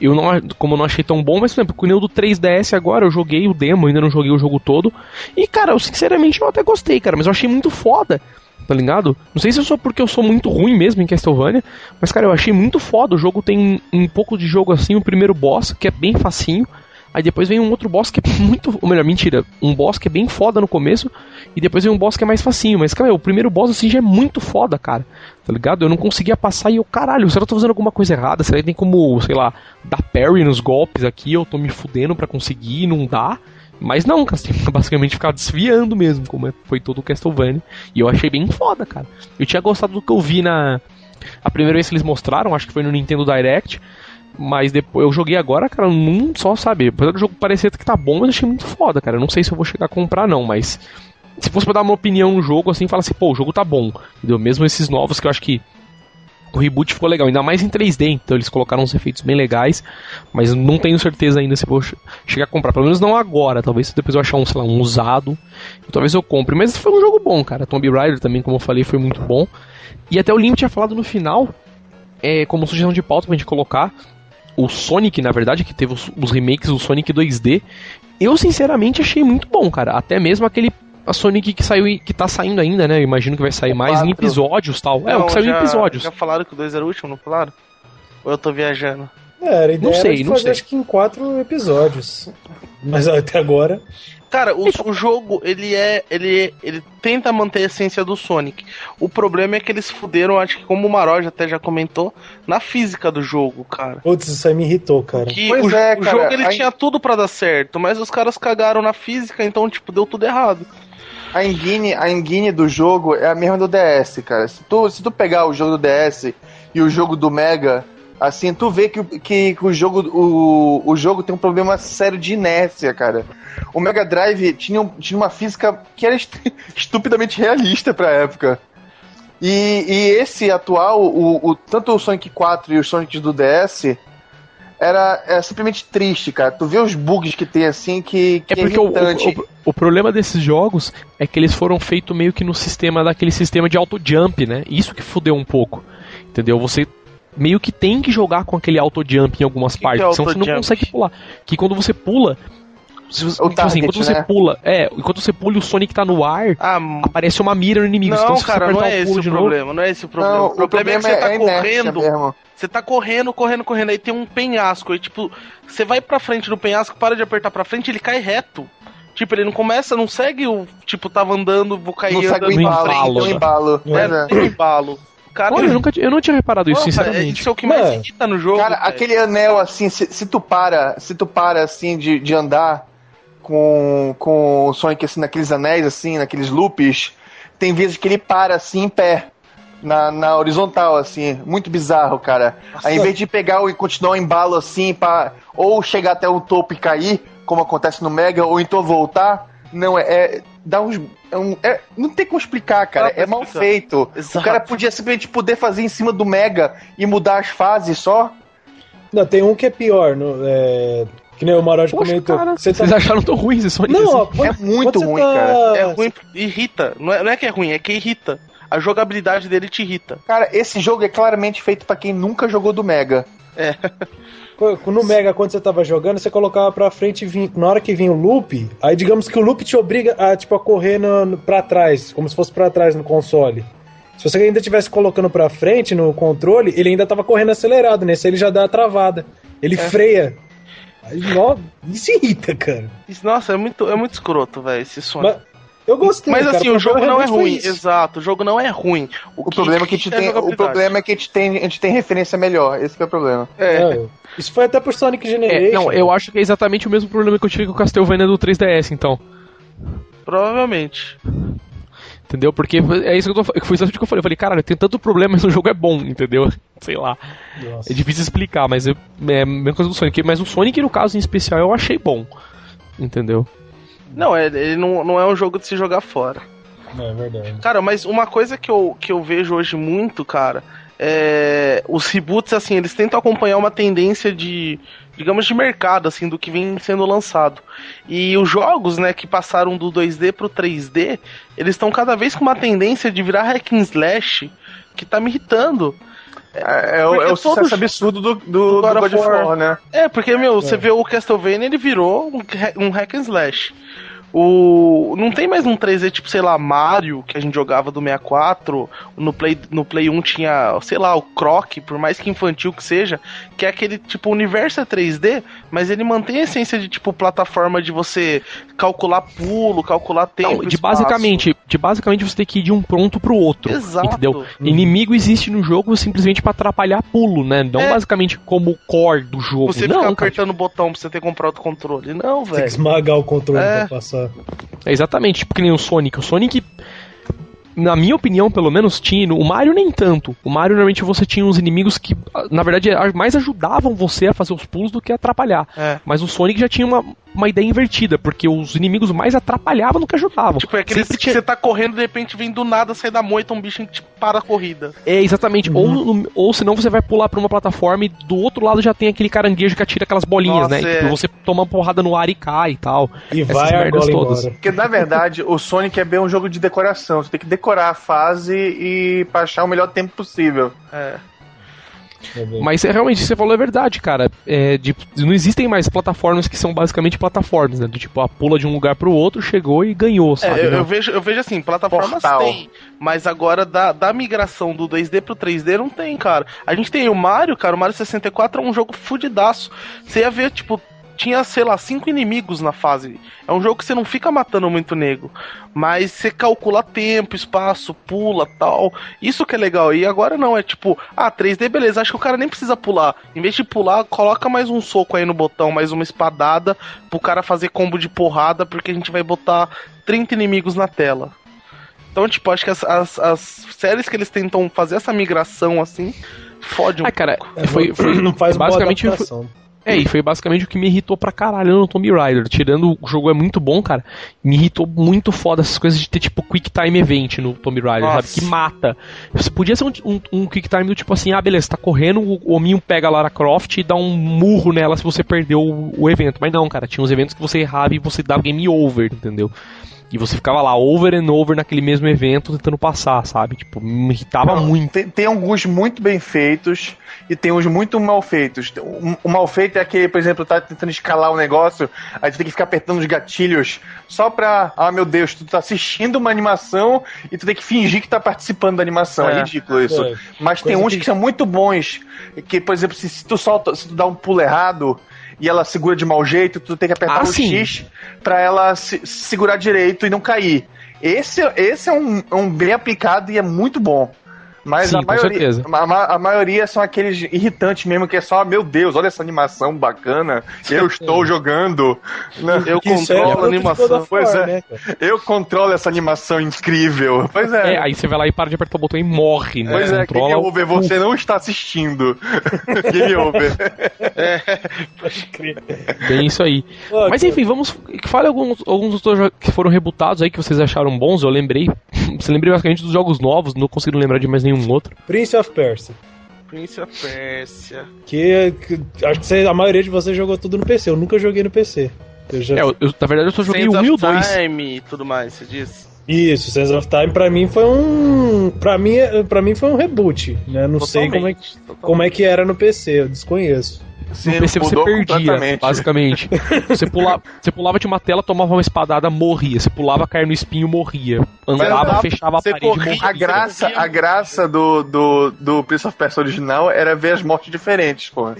Eu não, como eu não achei tão bom, mas por exemplo, com o Neo do 3DS agora, eu joguei o demo, ainda não joguei o jogo todo. E, cara, eu sinceramente eu até gostei, cara, mas eu achei muito foda, tá ligado? Não sei se é só porque eu sou muito ruim mesmo em Castlevania, mas, cara, eu achei muito foda. O jogo tem um pouco de jogo assim, o primeiro boss, que é bem facinho. Aí depois vem um outro boss que é muito. Ou melhor, mentira. Um boss que é bem foda no começo. E depois vem um boss que é mais facinho. Mas, cara, o primeiro boss assim já é muito foda, cara. Tá ligado? Eu não conseguia passar e eu, caralho, será que eu tô fazendo alguma coisa errada? Será que tem como, sei lá, dar parry nos golpes aqui? Eu tô me fudendo pra conseguir, não dá. Mas não, cara, você tem que basicamente ficar desviando mesmo, como é- foi todo o Castlevania. E eu achei bem foda, cara. Eu tinha gostado do que eu vi na. A primeira vez que eles mostraram, acho que foi no Nintendo Direct. Mas depois eu joguei agora, cara, não só sabe. Apesar do jogo parecer que tá bom, mas achei muito foda, cara. Não sei se eu vou chegar a comprar, não, mas. Se fosse pra dar uma opinião no jogo, assim, fala assim, pô, o jogo tá bom. Entendeu? Mesmo esses novos que eu acho que. O reboot ficou legal, ainda mais em 3D, então eles colocaram uns efeitos bem legais, mas não tenho certeza ainda se vou chegar a comprar, pelo menos não agora, talvez depois eu achar um, sei lá, um usado, talvez eu compre, mas foi um jogo bom, cara, Tomb Raider também, como eu falei, foi muito bom, e até o Lim tinha falado no final, é, como sugestão de pauta pra gente colocar, o Sonic, na verdade, que teve os, os remakes do Sonic 2D, eu sinceramente achei muito bom, cara, até mesmo aquele a Sonic que saiu que tá saindo ainda, né? Eu imagino que vai sair o mais quatro. em episódios tal. Não, é, o que saiu já, em episódios. Já falaram que o 2 era o último, não falaram? Ou eu tô viajando? É, era não sei, não fazer, sei. acho que em quatro episódios. Mas até agora. Cara, o, o jogo, ele é. Ele, ele tenta manter a essência do Sonic. O problema é que eles fuderam, acho que como o Maroja até já comentou, na física do jogo, cara. Putz, isso aí me irritou, cara. Que pois o, é, cara, o jogo ele tinha tudo para dar certo, mas os caras cagaram na física, então, tipo, deu tudo errado a engine, a engine do jogo é a mesma do DS, cara. Se tu, se tu pegar o jogo do DS e o jogo do Mega, assim, tu vê que, que, que o, jogo, o, o jogo tem um problema sério de inércia, cara. O Mega Drive tinha, tinha uma física que era estupidamente realista pra época. E, e esse atual, o, o, tanto o Sonic 4 e os Sonics do DS, era, era simplesmente triste, cara. Tu vê os bugs que tem assim que, que é porque é o, o, o, problema desses jogos é que eles foram feitos meio que no sistema daquele sistema de auto jump, né? Isso que fudeu um pouco. Entendeu? Você meio que tem que jogar com aquele auto jump em algumas que partes, que senão você não consegue pular. Que quando você pula, se você, tipo assim, quando você né? pula, é, enquanto você pula o Sonic tá no ar, ah, aparece uma mira no inimigo. Não, então, cara, não é esse o problema, não é esse o problema. Não, o, problema o problema é que você tá é correndo. Mesmo. Você tá correndo, correndo, correndo, aí tem um penhasco, aí tipo, você vai pra frente no penhasco, para de apertar pra frente, ele cai reto. Tipo, ele não começa, não segue o. Tipo, tava andando, vou cair não andando segue o embalo, frente. embalo. É, não tem embalo. Cara, Olha, eu, nunca, eu não tinha reparado isso, sinceramente. Isso é o que mais irrita no jogo. Cara, aquele anel assim, se, se, tu para, se tu para assim de, de andar com, com o Sonic assim, naqueles anéis, assim, naqueles loops, tem vezes que ele para assim em pé. Na, na horizontal, assim, muito bizarro, cara. Nossa. Aí, em vez de pegar e continuar o embalo assim, pra, ou chegar até o topo e cair, como acontece no Mega, ou então voltar, não, é, é dá uns. É um, é, não tem como explicar, cara. é mal feito. Exato. O cara podia simplesmente poder fazer em cima do Mega e mudar as fases só. Não, tem um que é pior. No, é, que nem o Maroj comentou. Cara, tá... Vocês acharam tão ruim esse Sonic? Não, assim? é muito ruim, tá... cara. É ruim, irrita. Não é, não é que é ruim, é que irrita. A jogabilidade dele te irrita. Cara, esse jogo é claramente feito para quem nunca jogou do Mega. É. No Mega, quando você tava jogando, você colocava pra frente e vinha, na hora que vinha o loop, aí digamos que o loop te obriga a, tipo, a correr no, no, pra trás, como se fosse pra trás no console. Se você ainda estivesse colocando pra frente no controle, ele ainda tava correndo acelerado, nesse ele já dá a travada. Ele é. freia. Aí, ó, isso irrita, cara. Isso, nossa, é muito, é muito escroto, velho, esse sonho. Eu gostei. Mas assim, o jogo não é ruim. Exato, o jogo não é ruim. O, o problema é que a gente tem, o problema é que a gente tem, a gente tem referência melhor. Esse é o problema. É. é. Isso foi até por Sonic Generation. É, não, eu acho que é exatamente o mesmo problema que eu tive com o Castlevania do 3DS, então. Provavelmente. Entendeu? Porque é isso que eu tô Foi exatamente o que eu falei. Eu falei, caralho, tem tanto problema, mas o jogo é bom, entendeu? Sei lá. Nossa. É difícil explicar, mas eu, é a mesma coisa do Sonic. Mas o Sonic, no caso em especial, eu achei bom. Entendeu? Não, é, ele não, não é um jogo de se jogar fora. É verdade. Cara, mas uma coisa que eu, que eu vejo hoje muito, cara, é. Os reboots, assim, eles tentam acompanhar uma tendência de digamos, de mercado, assim, do que vem sendo lançado. E os jogos, né, que passaram do 2D pro 3D, eles estão cada vez com uma tendência de virar hack and slash, que tá me irritando. É, é, o, é o sucesso absurdo do, do, do God, God of War, né? É, porque, meu, é. você vê o Castlevania, ele virou um, um hack and slash. O não tem mais um 3D tipo, sei lá, Mario que a gente jogava do 64, no Play no Play 1 tinha, sei lá, o Croc, por mais que infantil que seja, que é aquele tipo universo é 3D, mas ele mantém a essência de tipo plataforma de você calcular pulo, calcular tempo, não, de basicamente, de basicamente você ter que ir de um ponto pro outro, Exato. entendeu? Hum. Inimigo existe no jogo simplesmente para atrapalhar pulo, né? Não é. basicamente como o core do jogo. Você não, ficar apertando o botão pra você ter comprado o controle. Não, velho. Tem que esmagar o controle é. pra passar. É exatamente, tipo que nem o Sonic. O Sonic, na minha opinião, pelo menos, tinha. O Mario nem tanto. O Mario normalmente você tinha uns inimigos que, na verdade, mais ajudavam você a fazer os pulos do que atrapalhar. É. Mas o Sonic já tinha uma, uma ideia invertida, porque os inimigos mais atrapalhavam do que ajudavam. Tipo, é aquele que tinha- você tá correndo de repente vem do nada, sai da moita um bicho que te para a corrida. É, exatamente. Ou, no- ou senão você vai pular pra uma plataforma e do outro lado já tem aquele caranguejo que atira aquelas bolinhas, Nossa, né? E, é. tipo, você toma uma porrada no ar e cai e tal. E Essas vai merdas todas. embora. Porque, na verdade, o Sonic é bem um jogo de decoração. Você tem que decorar a fase e pra achar o melhor tempo possível. É. Mas é, realmente, você falou é verdade, cara. É, de- não existem mais plataformas que são basicamente plataformas, né? Do tipo, a pula de um lugar pro outro, chegou e ganhou, sabe? É, eu, Não. eu vejo, eu vejo assim, plataformas Portal. tem, mas agora da, da migração do 2D pro 3D não tem, cara. A gente tem o Mario, cara, o Mario 64 é um jogo fudidaço. Você ia ver, tipo, tinha, sei lá, cinco inimigos na fase. É um jogo que você não fica matando muito nego, mas você calcula tempo, espaço, pula, tal. Isso que é legal. E agora não, é tipo, ah, 3D, beleza, acho que o cara nem precisa pular. Em vez de pular, coloca mais um soco aí no botão, mais uma espadada pro cara fazer combo de porrada, porque a gente vai botar 30 inimigos na tela. Então, tipo, acho que as, as, as séries que eles tentam fazer essa migração assim, fode um Ah, cara, É, foi, foi não faz basicamente boa foi-. É, e foi basicamente o que me irritou pra caralho no Tomb Raider. Tirando o jogo é muito bom, cara. Me irritou muito foda essas coisas de ter tipo Quick Time Event no Tomb Raider, Nossa. sabe? Que mata. Você podia ser um, um, um Quick Time do tipo assim, ah, beleza, tá correndo, o hominho pega a Lara Croft e dá um murro nela se você perdeu o, o evento. Mas não, cara, tinha uns eventos que você errava e você dava game over, entendeu? E você ficava lá over and over naquele mesmo evento tentando passar, sabe? Tipo, me irritava Não, muito. Tem, tem alguns muito bem feitos e tem uns muito mal feitos. O, o mal feito é aquele, por exemplo, tá tentando escalar um negócio, aí tu tem que ficar apertando os gatilhos só pra. Ah, meu Deus, tu tá assistindo uma animação e tu tem que fingir que tá participando da animação. É, É. ridículo isso. É. Mas tem uns que- que... são muito bons. Que, por exemplo, se, se tu solta, se tu dá um pulo errado e ela segura de mau jeito, tu tem que apertar Ah, o sim. X pra ela se, se segurar direito e não cair. Esse, esse é um, é um bem aplicado e é muito bom. Mas Sim, a maioria, a, a maioria são aqueles irritantes mesmo, que é só, meu Deus, olha essa animação bacana, eu estou jogando, né? Eu Que é controlo a fruto de God animação. Pois War, é. né, eu controlo essa animação incrível. Pois É, é. aí você vai lá e para de apertar o botão e morre, né? Pois é, Controla Game o- Over, você não está assistindo. Game Over. Pode crer. Bem isso aí. Ó, Mas enfim, vamos. Fale alguns, alguns dos jogos que foram rebutados aí que vocês acharam bons, eu lembrei. Você lembrei basicamente dos jogos novos, não consegui lembrar de mais nenhum outro. Prince of Persia. Prince of Persia. Que, que acho que você- a maioria de vocês jogou tudo no PC. Eu nunca joguei no PC. Eu já... É, eu, eu- na verdade eu só joguei Sands o 1 e o of 2. Time e tudo mais, você diz? Isso, Sands of Time pra mim foi um. Pra mim, para mim foi um reboot, né? Não sei como é, que- Totalmente, como é que era no PC, eu desconheço. No PC você perdia, basicamente. você, pulava, você pulava de uma tela, tomava uma espadada, morria. Você pulava, caía no espinho, morria. Andava, andava, fechava a parede, corria, morria. A graça, a graça do, do, do Prince of Persia original era ver as mortes diferentes, pô.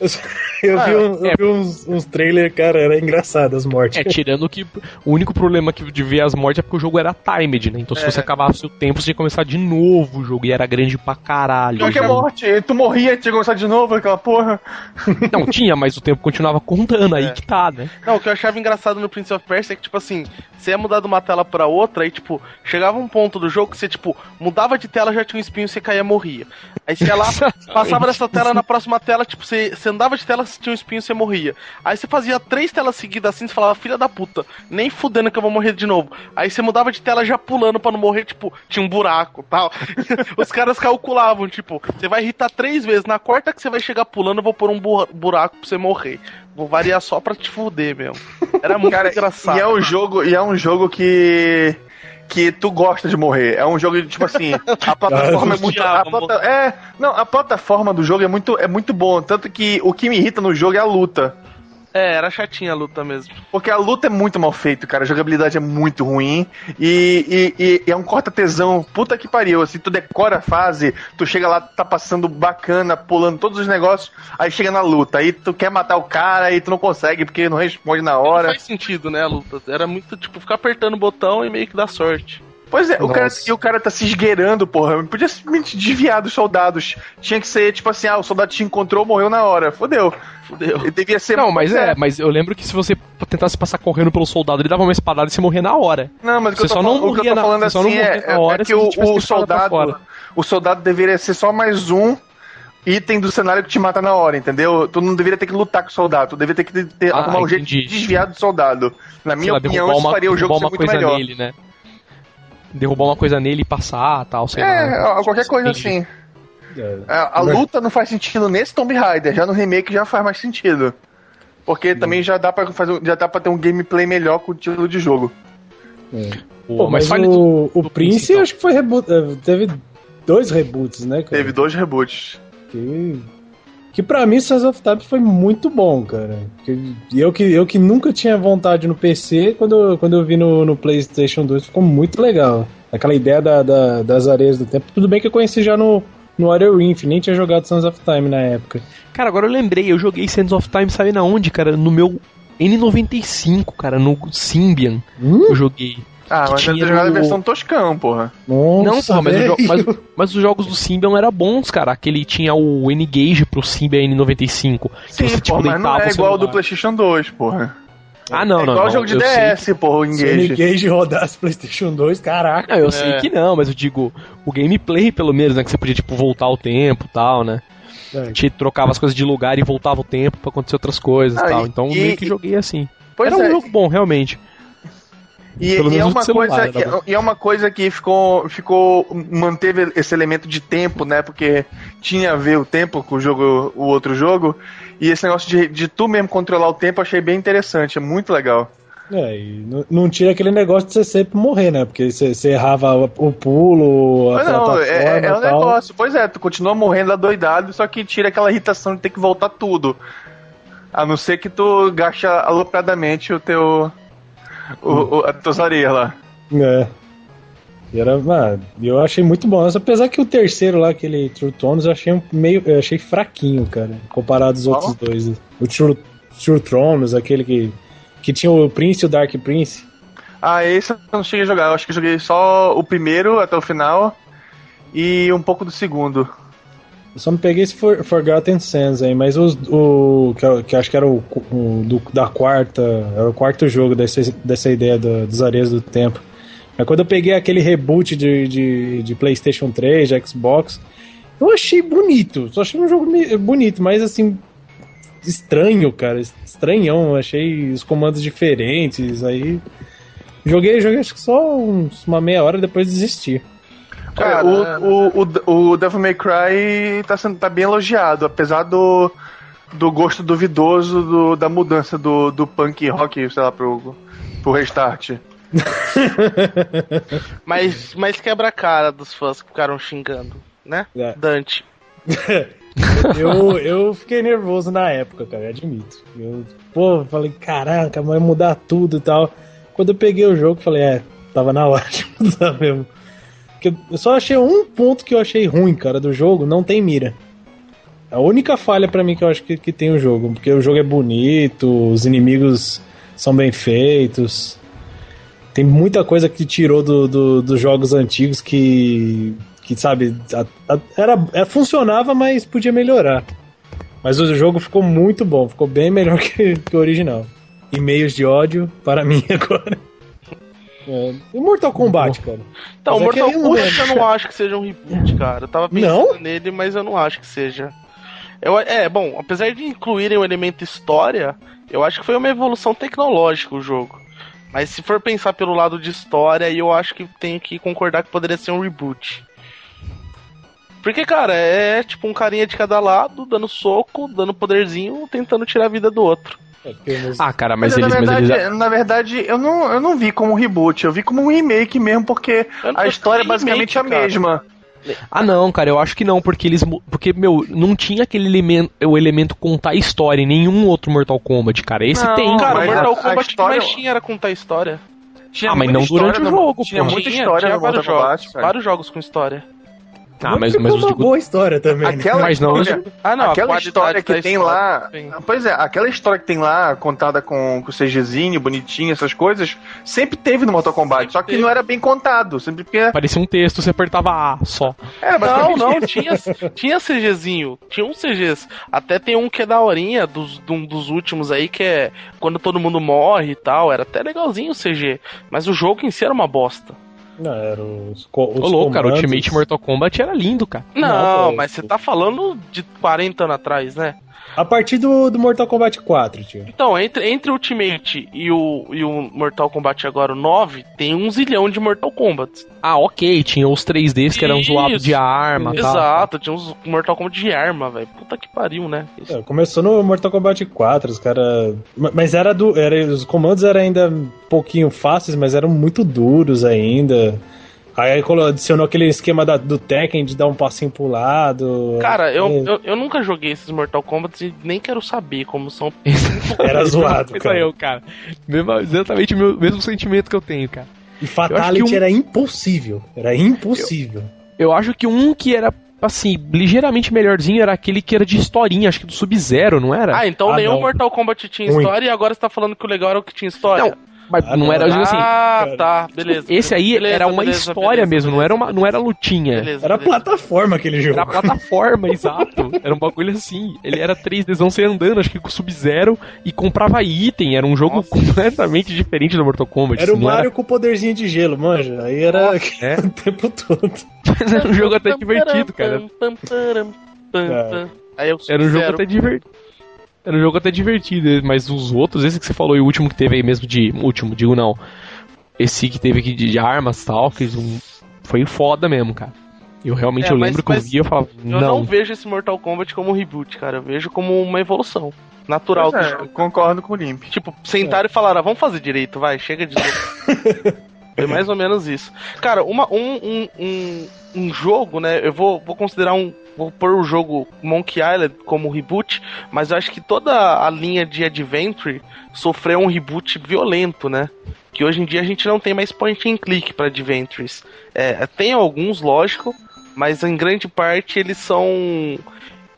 Eu vi, Ah, um- eu é. vi uns, uns trailers, cara, era engraçado as mortes. É, tirando que o único problema que de ver as mortes é porque o jogo era timed, né? Então se É. você acabasse o tempo, você tinha que começar de novo o jogo. E era grande pra caralho. Qualquer o jogo. morte, tu morria e tinha que começar de novo aquela porra. Não, tinha, mas o tempo continuava contando, aí que tá, né? Não, o que eu achava engraçado no Prince of Persia é que, tipo assim, você ia mudar de uma tela pra outra, aí, tipo, chegava um ponto do jogo que você, tipo, mudava de tela, já tinha um espinho, você caía, morria. Aí você ia lá, passava dessa tela na próxima tela, tipo, você, você andava de tela, você tinha um espinho, você morria. Aí você fazia três telas seguidas assim, você falava, filha da puta, nem fudendo que eu vou morrer de novo. Aí você mudava de tela já pulando pra não morrer, tipo, tinha um buraco tal. Os caras calculavam, tipo, você vai irritar três vezes, na quarta que você vai chegar pulando, eu vou pôr um bu- buraco pra você morrer. Vou variar só pra te fuder mesmo. Era muito Cara, engraçado. e é um jogo, e é um jogo que que tu gosta de morrer. É um jogo tipo assim, a plataforma é muito a plata- é, não, a plataforma do jogo é muito é muito bom, tanto que o que me irrita no jogo é a luta. É, era chatinha a luta mesmo. Porque a luta é muito mal feita, cara. A jogabilidade é muito ruim. E, e- e- é um corta-tesão. Puta que pariu. Assim, tu decora a fase, tu chega lá, tá passando bacana, pulando todos os negócios. Aí chega na luta. Aí tu quer matar o cara e tu não consegue porque não responde na Não hora. faz sentido, né, a luta. Era muito, tipo, ficar apertando o botão e meio que dar sorte. Pois é, o cara, e o cara tá se esgueirando, porra. Podia simplesmente desviar dos soldados. Tinha que ser tipo assim: ah, o soldado te encontrou, morreu na hora. Fodeu. Fudeu. Ele devia ser. Não, mas é, mas eu lembro que se você tentasse passar correndo pelo soldado, ele dava uma espadada e você morria na hora. Não, mas o que eu Você tô, só não fal- o que eu morria tô na- falando não assim é, na hora é que o, o soldado. O soldado deveria ser só mais um item do cenário que te mata na hora, entendeu? Tu não deveria ter que lutar com o soldado, tu deveria ter que ter, Ah, arrumar um jeito de desviar do soldado. Na minha lá, opinião, isso uma, faria o jogo ser uma muito coisa melhor. nele, né? Derrubar uma coisa nele e passar, tal, sei É, lá. ó, qualquer coisa assim. É. A, a luta não faz sentido nesse Tomb Raider, já no remake já faz mais sentido. Porque também já dá pra fazer, já dá para ter um gameplay melhor com o estilo de jogo. Pô, Pô, mas, fale o, o do Prince, Prince, então. acho que foi reboot. eh, Teve dois reboots, né, cara? Teve dois reboots. Que, que pra mim, Sons of Time foi muito bom, cara. Eu, que, eu que nunca tinha vontade no PC, quando, eu- quando eu vi no, no PlayStation 2, ficou muito legal. Aquela ideia da, da- das areias do tempo. Tudo bem que eu conheci já no, no Warrior Inf, nem tinha jogado Sons of Time na época. Cara, agora eu lembrei, eu joguei Sands of Time, sabe na onde, cara? No meu N95, cara, no Symbian Hum? eu joguei. Ah, mas eu tinha jogado a versão toscão, porra. Nossa, não, porra, mas, jo- mas, mas os jogos do Symbian eram bons, cara. Aquele tinha o N-Gage pro Symbian N95. que Sim, você, tipo, porra, mas não é o igual ao do. PlayStation 2, porra. Ah, não, é não. igual não, jogo de eu sei DS, porra, o Se o Engage. Engage rodasse PlayStation 2, caraca. Não, eu sei É. que não, mas eu digo, o gameplay, pelo menos, né? Que você podia, tipo, voltar o tempo e tal, né? É. Te trocava as coisas de lugar e voltava o tempo pra acontecer outras coisas e Ah, tal. e- Então e- meio que joguei assim. Pois Era um é, jogo bom, realmente. E, e é uma celular, coisa, era bom. e é uma coisa que ficou, ficou, manteve esse elemento de tempo, né? Porque tinha a ver o tempo com o jogo, o outro jogo. E esse negócio de, de tu mesmo controlar o tempo, achei bem interessante, é muito legal. É, e não, não tira aquele negócio de você sempre morrer, né? Porque você, você errava o pulo, a Mas não, é, é e um negócio. Pois é, tu continua morrendo adoidado, só que tira aquela irritação de ter que voltar tudo. A não ser que tu gaste alopradamente o teu. O, o, as tuas areias lá. É. E era, mano, eu achei muito bom. Mas apesar que o terceiro lá, aquele True Tones, eu achei um meio. Eu achei fraquinho, cara. Comparado aos Qual? outros dois. O True, True Thrones, aquele que. Que tinha o Prince e o Dark Prince. Ah, esse eu não cheguei a jogar. Eu acho que joguei só o primeiro até o final e um pouco do segundo. Só não peguei esse For- Forgotten Sands aí, mas os, o. Que, que acho que era o, o do- da quarta. Era o quarto jogo dessa, dessa ideia do- dos areias do tempo. Mas quando eu peguei aquele reboot de, de, de PlayStation 3, de Xbox, eu achei bonito. Só achei um jogo me- bonito, mas assim. Estranho, cara. Estranhão. Achei os comandos diferentes. Aí. Joguei, joguei acho que só uns- uma meia hora depois desisti. Cara, o, o, o, o Devil May Cry tá, sendo, tá bem elogiado, apesar do, do gosto duvidoso do, da mudança do, do punk rock, sei lá, pro, pro restart. Mas, mas quebra a cara dos fãs que ficaram xingando, né? É. Dante. eu, eu fiquei nervoso na época, cara, eu admito. Eu, pô, falei, caraca, vai mudar tudo e tal. Quando eu peguei o jogo, falei, é, tava na hora de mudar mesmo. Porque eu só achei um ponto que eu achei ruim, cara, do jogo, não tem mira. A única falha pra mim que eu acho que, que tem o jogo, porque o jogo é bonito, os inimigos são bem feitos. Tem muita coisa que tirou do, do- dos jogos antigos que, que sabe, a- a- era, é, funcionava, mas podia melhorar. Mas o jogo ficou muito bom, ficou bem melhor que, que o original. E-mails de ódio para mim agora. É, e Mortal Kombat, cara. Então, Mas é Mortal Kombat é. eu não acho que seja um reboot, cara. Eu tava pensando Não? nele, mas eu não acho que seja. Eu, é, bom, apesar de incluírem o elemento história, eu acho que foi uma evolução tecnológica o jogo. Mas se for pensar pelo lado de história, eu acho que tenho que concordar que poderia ser um reboot. Porque, cara, é tipo um carinha de cada lado, dando soco, dando poderzinho, tentando tirar a vida do outro. Ah, cara, mas, Mas, eles. na, Mas verdade, eles na verdade, eu não, eu não vi como um reboot, eu vi como um remake mesmo, porque a história é basicamente remake, a cara. mesma. Ah, não, cara, eu acho que não, porque eles. Porque, meu, não tinha aquele elemento, o elemento contar história em nenhum outro Mortal Kombat, cara. Esse Não, tem, Cara, mas o. Mortal a- a Kombat história- que mais tinha era contar história. Tinha Ah, mas não durante o no- jogo, Tinha pô. muita Tinha- história tinha no Mortal vários jogos, vários jogos com história. Ah, mas, mas eu uma digo. boa história também. né? Aquela Mas não, Ah, não, a aquela história que da tem história, lá. sim. Pois é, aquela história que tem lá, contada com, com CGzinho, bonitinho, essas coisas, sempre teve no Mortal Kombat, Sempre só que teve. não era bem contado. Sempre porque. Parecia um texto, você apertava A só. Era Não, basicamente não, tinha, tinha CGzinho. Tinha um CGs. Até tem um que é daorinha, dos, de um dos últimos aí, que é quando todo mundo morre e tal. Era até legalzinho o CG. Mas o jogo em si era uma bosta. Não, era os, co- os Ô, louco, cara, o. Ultimate Mortal Kombat era lindo, cara. Não, Não, mas você tá falando de 40 anos atrás, né? A partir do, do Mortal Kombat 4, tio. Então, entre, entre o Ultimate e o, e o Mortal Kombat agora, o 9, tem um zilhão de Mortal Kombat. Ah, ok, tinha os 3Ds que eram Isso. zoados de arma e tal. Exato, tinha uns Mortal Kombat de arma, velho. Puta que pariu, né? Isso. É, começou no Mortal Kombat 4, os caras. Mas era do. Era, os comandos eram ainda um pouquinho fáceis, mas eram muito duros ainda. Aí adicionou aquele esquema da- do Tekken de dar um passinho pro lado. Cara, eu, É, eu, eu nunca joguei esses Mortal Kombat e nem quero saber como são. Era zoado, Isso cara. eu, cara. Mesmo- exatamente o meu- mesmo sentimento que eu tenho, cara. E Eu Fatality um- era impossível. Era impossível. Eu acho que um que era, assim, ligeiramente melhorzinho era aquele que era de historinha, acho que do Sub-Zero, não era? Ah, então Ah, nenhum não. Mortal Kombat tinha Ruim. história e agora você tá falando que o legal era o que tinha história. Não, Mas Ah, não era, eu digo assim, ah, tá, beleza. esse aí Beleza, era uma beleza, história beleza, mesmo, não era uma, não era lutinha. beleza, Era beleza. plataforma aquele jogo. Era plataforma, exato. Era um bagulho assim. Ele era 3Dzão você andando, acho que com Sub-Zero, e comprava item. Era um jogo Nossa. completamente diferente do Mortal Kombat. Era o assim, Mario com o poderzinho de gelo, manja. Aí era É. o tempo todo. Mas era um jogo até divertido, cara. É. Era um jogo até divertido. Era um jogo até divertido, mas os outros, esse que você falou e o último que teve aí mesmo de. Último, digo não. Esse que teve aqui de, de armas e tal, que um, foi foda mesmo, cara. Eu realmente É, eu mas- lembro que eu vi e eu falava, Eu não. não. vejo esse Mortal Kombat como um reboot, cara. Eu vejo como uma evolução natural Pois do é, jogo. eu concordo com o Limp. Tipo, sentaram e falaram, ah, vamos fazer direito, vai, chega de. Foi mais ou menos isso. Cara, uma, um, um, um, um jogo, né? Eu vou, vou considerar um. Vou pôr o jogo Monkey Island como reboot, mas eu acho que toda a linha de Adventure sofreu um reboot violento, né? Que hoje em dia a gente não tem mais point and click para Adventures. É, tem alguns, lógico, mas em grande parte eles são.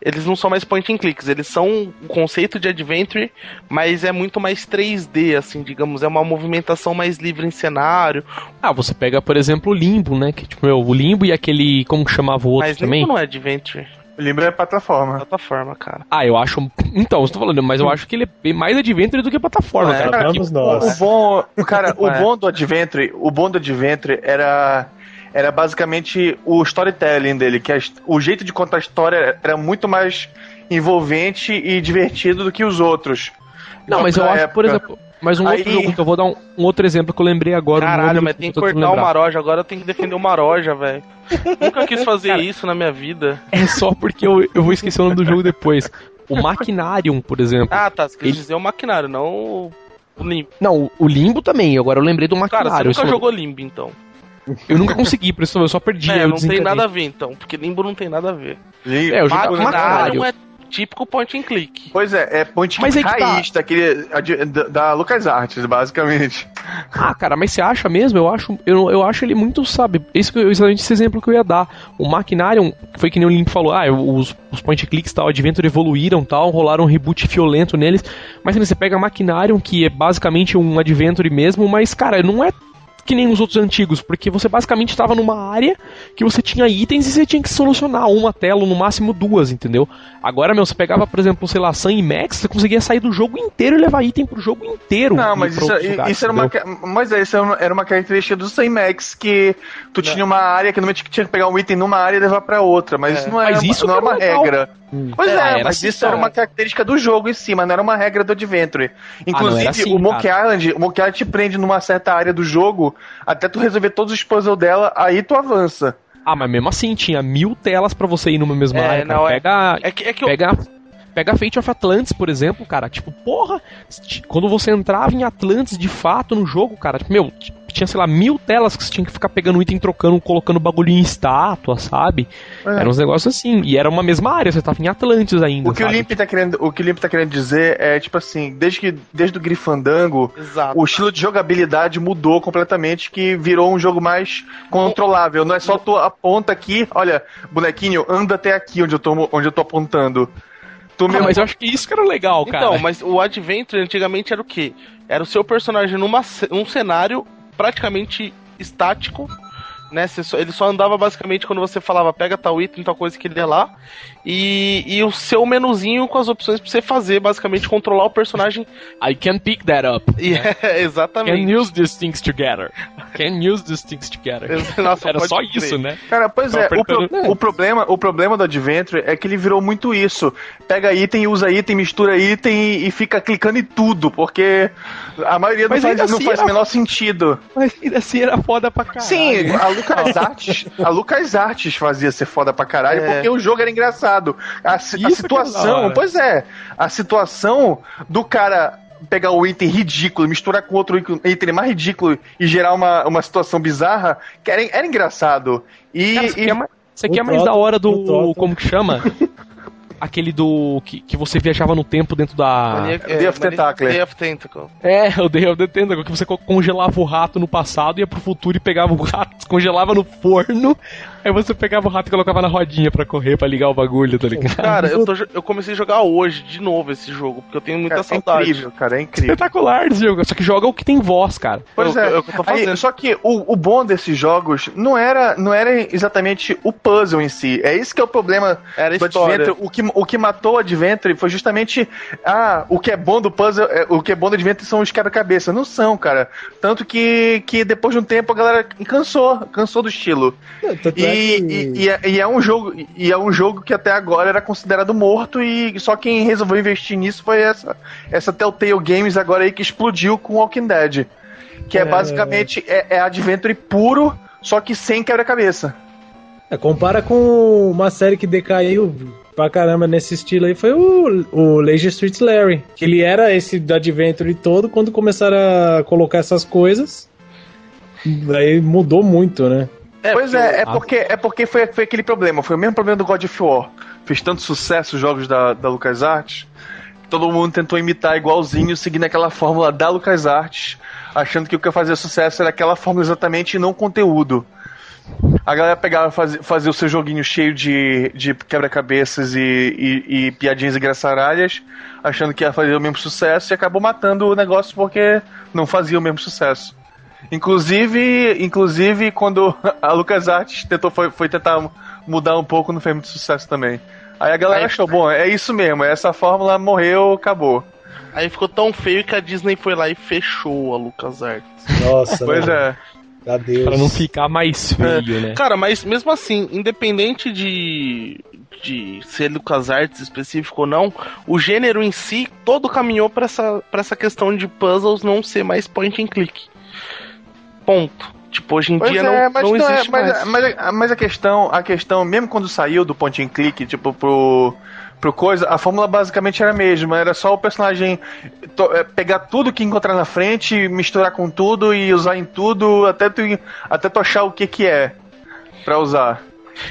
Eles não são mais point and clicks, eles são o conceito de adventure, mas é muito mais 3D, assim, digamos, é uma movimentação mais livre em cenário. Ah, você pega, por exemplo, o Limbo, né? Que tipo, meu, o Limbo e aquele. Como que chamava o outro mas também? Limbo não é adventure, O Limp é plataforma. plataforma, cara. Ah, eu acho. Então, eu tô falando, mas eu acho que ele é bem mais adventure do que plataforma, É, cara. Cara, porque- vamos nós. O bom, cara, o É. bom do Adventure, o bom do Adventure era era basicamente o storytelling dele, que a o jeito de contar a história era muito mais envolvente e divertido do que os outros. Não, mas eu acho, por exemplo. Mas um outro Aí- jogo que eu vou dar um, um outro exemplo que eu lembrei agora. Caralho, nome mas tem que cortar o. Maroja, agora eu tenho que defender o Maroja, velho. Nunca quis fazer isso na minha vida. É só porque eu, eu vou esquecer o nome do jogo depois. O Machinarium, por exemplo. Ah, tá, você quis Ele- dizer o maquinário, não o o Limbo. Não, o Limbo também. Agora eu lembrei do Cara, você nunca jogou Limbo, então. Eu nunca consegui, por isso eu só perdi. É, eu não tem nada a ver, então, porque Limbo não tem nada a ver. É, eu jogo Machinarium. é típico point and click. Pois é, é point Mas click que tá. raiz, daquele, a- da, da LucasArts, basicamente. Ah, cara, mas você acha mesmo? Eu acho, eu, eu acho ele muito, sabe? Esse, que eu- exatamente esse exemplo que eu ia dar. O Machinarium, que foi que nem o Limp falou, ah, os, os point clicks tal, Adventure evoluíram tal, rolaram um reboot violento neles. Mas assim, você pega Machinarium, que é basicamente um Adventure mesmo, mas, cara, não é que nem os outros antigos, porque você basicamente estava numa área que você tinha itens e você tinha que solucionar uma tela, ou no máximo duas, entendeu? Agora, meu, você pegava, por exemplo, sei lá, Sun e Max, você conseguia sair do jogo inteiro e levar item pro jogo inteiro. Não, mas isso, lugares, isso era uma, mas é, isso era uma, era uma característica do Sam Max, que tu tinha uma área que normalmente tinha que pegar um item numa área e levar pra outra, mas É. isso não é, Mas uma- isso não é que uma era legal. regra. Hum. Pois É, é, era mas assim, isso era uma característica do jogo em si, mas não era uma regra do Adventure. Inclusive, era assim, o Monkey Island, o Monkey Island te prende numa certa área do jogo, até tu resolver todos os puzzles dela, aí tu avança. Ah, mas mesmo assim, tinha mil telas pra você ir numa mesma É, área. não, é- Pega, É que, é que eu, pega, pega Fate of Atlantis, por exemplo, cara. Tipo, porra, quando você entrava em Atlantis de fato no jogo, cara, tipo, meu, tinha, sei lá, mil telas que você tinha que ficar pegando item, trocando, colocando bagulho em estátua, sabe? É. Eram uns negócios assim. E era uma mesma área, você tava em Atlantis ainda. O que o sabe? Limp tá querendo, o que o Limp tá querendo dizer é tipo assim, desde que desde o Grifandango, Exato. o estilo de jogabilidade mudou completamente, que virou um jogo mais controlável. Não é só tu aponta aqui, olha, bonequinho, anda até aqui onde eu tô, onde eu tô apontando. Tu Ah, mesmo, mas eu acho que isso que era legal, cara. Então, mas o Adventure antigamente era o quê? Era o seu personagem numa, num cenário praticamente estático né? Só, ele só andava basicamente quando você falava pega tal item, tal coisa que ele ia lá. E, e o seu menuzinho com as opções pra você fazer, basicamente controlar o personagem. I can pick that up. E é, exatamente. Can use these things together. Can use these things together. Nossa, Era só crer. isso, né? Cara, pois é, o, pro- o problema, o problema do Adventure é que ele virou muito isso. Pega item, usa item, mistura item e, fica clicando em tudo, porque a maioria não Mas faz, não assim faz o menor sentido. Mas ainda assim era foda pra caralho. Sim, a Lucas Arts, a Lucas Arts fazia ser foda pra caralho, É. porque o jogo era engraçado. A, a da situação, pois é, a situação do cara pegar o item ridículo, misturar com outro item mais ridículo e gerar uma, uma situação bizarra, que era, era engraçado. E, Cara, isso aqui é mais, isso aqui é mais da hora do. Como que chama? Aquele do. Que, que você viajava no tempo dentro da. Mania- Day of Tentacle. Day of Tentacle. É, o Day of the Tentacle, que você co- congelava o rato no passado, ia pro futuro e pegava o rato, descongelava no forno, aí você pegava o rato e colocava na rodinha pra correr, pra ligar o bagulho, tá ligado? Cara, eu, tô eu comecei a jogar hoje de novo esse jogo, porque eu tenho muita Cara, é saudade. incrível, cara, é incrível. Espetacular esse jogo, só que joga o que tem voz, cara. Pois É o- é, é o que eu tô Aí, fazendo. só que o, o bom desses jogos não era, não era exatamente o puzzle em si. É isso que é o problema Era a do história. Adventure. O que, o que matou o Adventure foi justamente ah, o que é bom do puzzle, é, o que é bom do Adventure são os quebra-cabeça. Não são, cara. Tanto que, que depois de um tempo a galera cansou, cansou do estilo. Tanto E, é que- e- e é, e é um jogo e é um jogo que até agora era considerado morto e só quem resolveu investir nisso foi essa essa Telltale Games agora aí que explodiu com Walking Dead, que é, É. basicamente é, é Adventure puro, só que sem quebra-cabeça. É, compara com uma série que decaiu pra caramba nesse estilo aí, foi o, o Leisure Street Larry. Que ele era esse do Adventure todo, quando começaram a colocar essas coisas, aí mudou muito, né? É, pois porque é, é porque é porque foi, foi aquele problema, foi o mesmo problema do God of War. Fez tanto sucesso os jogos da, da LucasArts, que todo mundo tentou imitar igualzinho, seguindo aquela fórmula da LucasArts, achando que o que fazia sucesso era aquela fórmula exatamente e não conteúdo. A galera pegava e fazia, fazia o seu joguinho cheio de, de quebra-cabeças e, e, e piadinhas engraçaralhas, achando que ia fazer o mesmo sucesso e acabou matando o negócio porque não fazia o mesmo sucesso. Inclusive, inclusive quando a LucasArts tentou foi, foi tentar mudar um pouco, não fez muito sucesso também. Aí a galera Aí- achou, bom, é isso mesmo, essa fórmula morreu, acabou. Aí ficou tão feio que a Disney foi lá e fechou a LucasArts. Nossa, Pois né? é. Adeus. Pra não ficar mais feio, né? Cara, mas mesmo assim, independente de, de ser LucasArts específico ou não, o gênero em si todo caminhou pra essa, pra essa questão de puzzles não ser mais point and click. Ponto. Tipo, hoje em Pois dia é, não, mas, não não é- existe mas, mais. mas, a- mas a questão, a questão, mesmo quando saiu do point and click, tipo, pro, pro coisa, a fórmula basicamente era a mesma, era só o personagem to- é, pegar tudo que encontrar na frente, misturar com tudo e usar em tudo, até tu, até tu achar o que que é pra usar.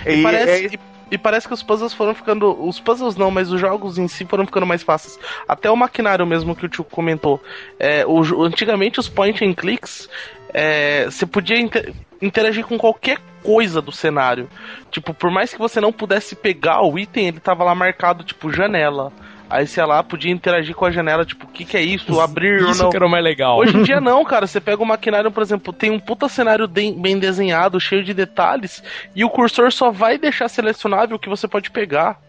E, parece, é- e, e parece que os puzzles foram ficando. Os puzzles não, mas os jogos em si foram ficando mais fáceis. Até o maquinário mesmo que o tio comentou. É, o antigamente os point and clicks. É, você podia inter- interagir com qualquer coisa do cenário. Tipo, por mais que você não pudesse pegar o item, ele tava lá marcado, tipo, janela. Aí você ia lá, podia interagir com a janela, tipo, o que, que é isso? Abrir ou Isso não. que era o mais legal. Hoje em dia não, cara. Você pega o maquinário, por exemplo, tem um puta cenário de- bem desenhado, cheio de detalhes, e o cursor só vai deixar selecionável o que você pode pegar.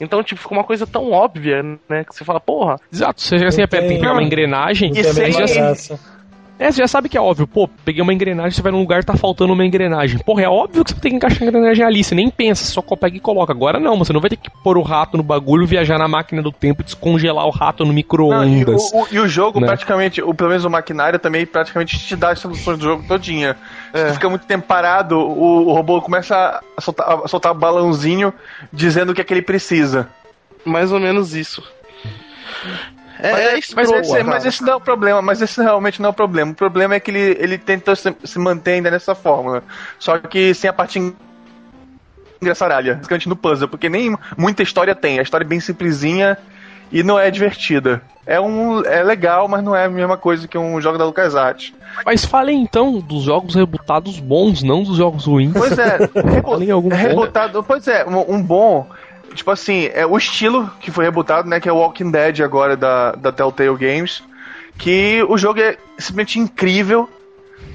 Então, tipo, fica uma coisa tão óbvia, né? Que você fala, porra, Exato, você já assim, Não tem que pegar uma engrenagem. E sem- mesma já- graça. É, você já sabe que é óbvio. Pô, peguei uma engrenagem, você vai num lugar tá faltando uma engrenagem. Porra, é óbvio que você tem que encaixar a engrenagem ali. Você nem pensa, você só pega e coloca. Agora não, você não vai ter que pôr o rato no bagulho, viajar na máquina do tempo e descongelar o rato no e, micro-ondas. o, o- e o jogo, né? praticamente, o, pelo menos o maquinário também praticamente te dá as soluções do jogo todinha. Se tu fica muito tempo parado, o, o robô começa a soltar, a soltar balãozinho dizendo o que é que ele precisa. mais ou menos isso. É, mas, é mas, escroto, esse, cara. mas esse não é o problema, mas esse realmente não é o problema. O problema é que ele, ele tenta se, se manter ainda nessa fórmula. Só que sem a parte engraçaralha, basicamente no puzzle, porque nem muita história tem. A história é bem simplesinha e não é divertida. É um é legal, mas não é a mesma coisa que um jogo da LucasArts. Mas falem então dos jogos rebutados bons, não dos jogos ruins. Pois é, Falem algum bom. rebutado. Pois é, um, um bom. Tipo assim, é o estilo que foi rebutado, né? Que é o Walking Dead agora da, da Telltale Games. Que o jogo é simplesmente incrível.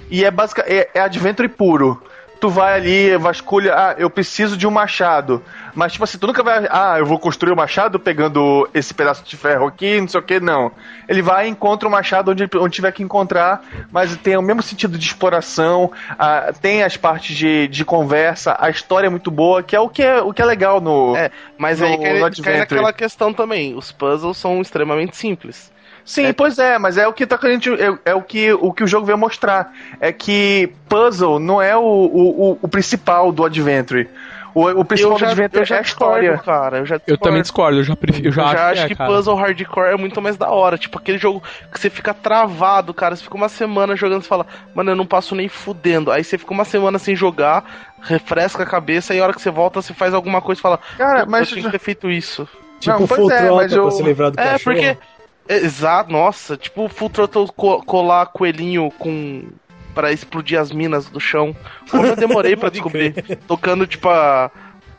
E é basic, é, é adventure puro. Tu vai ali, vasculha, ah, eu preciso de um machado. Mas, tipo assim, tu nunca vai, ah, eu vou construir o um machado pegando esse pedaço de ferro aqui, não sei o que, não. Ele vai e encontra o um machado onde, onde tiver que encontrar, mas tem o mesmo sentido de exploração, ah, tem as partes de, de conversa, a história é muito boa, que é o que é, o que é legal no. É, mas no, aí cai, no cai naquela questão também. Os puzzles são extremamente simples. Sim, é. pois é, mas é o que tá é, é, o que o que o jogo veio mostrar. É que puzzle não é o, o, o principal do Adventure. O, o principal já, do Adventure é a história. cara. Eu, já eu também discordo, eu já prefiro. Eu já, eu já acho, acho que, é, que puzzle hardcore é muito mais da hora. Tipo, aquele jogo que você fica travado, cara. Você fica uma semana jogando e fala, mano, eu não passo nem fudendo. Aí você fica uma semana sem jogar, refresca a cabeça, e a hora que você volta, você faz alguma coisa e fala, cara, mas eu tinha que ter feito isso. Tipo, não, full é, mas eu... pra se livrar do É, cachorro. porque Exato, nossa, tipo o Full Throttle colar coelhinho com para explodir as minas do chão. Como eu demorei para descobrir. Tocando tipo a,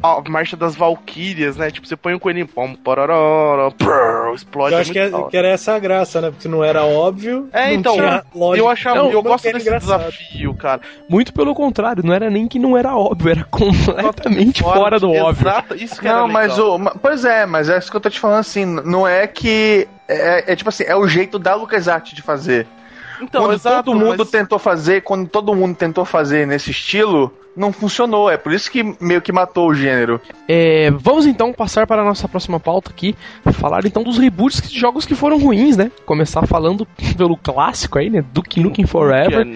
a marcha das Valkyrias, né? Tipo, você põe um coelhinho, pom, pororó, prrr, explode. Eu acho que, é, que, era essa a graça, né? Porque não era óbvio. É, então, eu achava, não, eu gosto desse engraçado. desafio, cara. Muito pelo contrário, não era nem que não era óbvio, era completamente fora, fora do óbvio. Exato, isso que Não, mas o. Pois é, mas é isso que eu tô te falando assim, não é que. É, é tipo assim, é o jeito da LucasArts de fazer. Então, quando exato, todo mundo mas... tentou fazer, quando todo mundo tentou fazer nesse estilo, não funcionou. É por isso que meio que matou o gênero. É, vamos então passar para a nossa próxima pauta aqui. Falar então dos reboots de jogos que foram ruins, né? Começar falando pelo clássico aí, né? Duke Nukem Forever.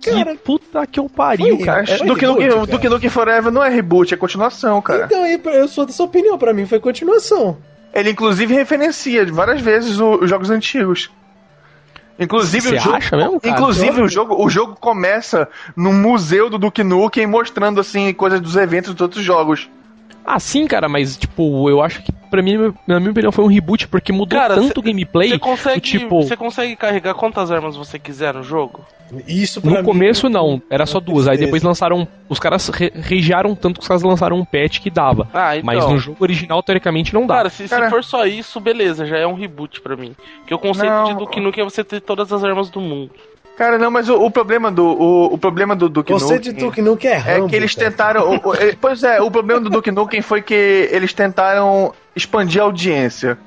Que puta que eu pariu, foi, cara. É, Duke, Nukem, cara. Duke Nukem Forever não é reboot, é continuação, cara. Então, eu sou dessa opinião, para mim foi continuação. Ele inclusive referencia várias vezes os jogos antigos. Inclusive, Você o jogo, acha mesmo, cara? inclusive o jogo, o jogo começa no museu do Duke Nukem mostrando assim coisas dos eventos dos outros jogos. Ah, sim, cara, mas tipo, eu acho que pra mim, na minha opinião, foi um reboot porque mudou cara, tanto o gameplay. Você consegue, tipo... você consegue carregar quantas armas você quiser no jogo? Isso No mim, começo não, era só duas. Aí depois lançaram. Os caras re regiaram tanto que os caras lançaram um patch que dava. Ah, então. Mas no jogo original, teoricamente, não dá. Cara, se, cara... se for só isso, beleza, já é um reboot pra mim. Porque o conceito não. de Duke Nukem é você ter todas as armas do mundo. Cara, não, mas o, o, problema do o, o problema do Duke Nukem... Você de Duke Nukem é Rambo, É que eles cara. tentaram... o, o, pois é, o problema do Duke Nukem foi que eles tentaram expandir a audiência.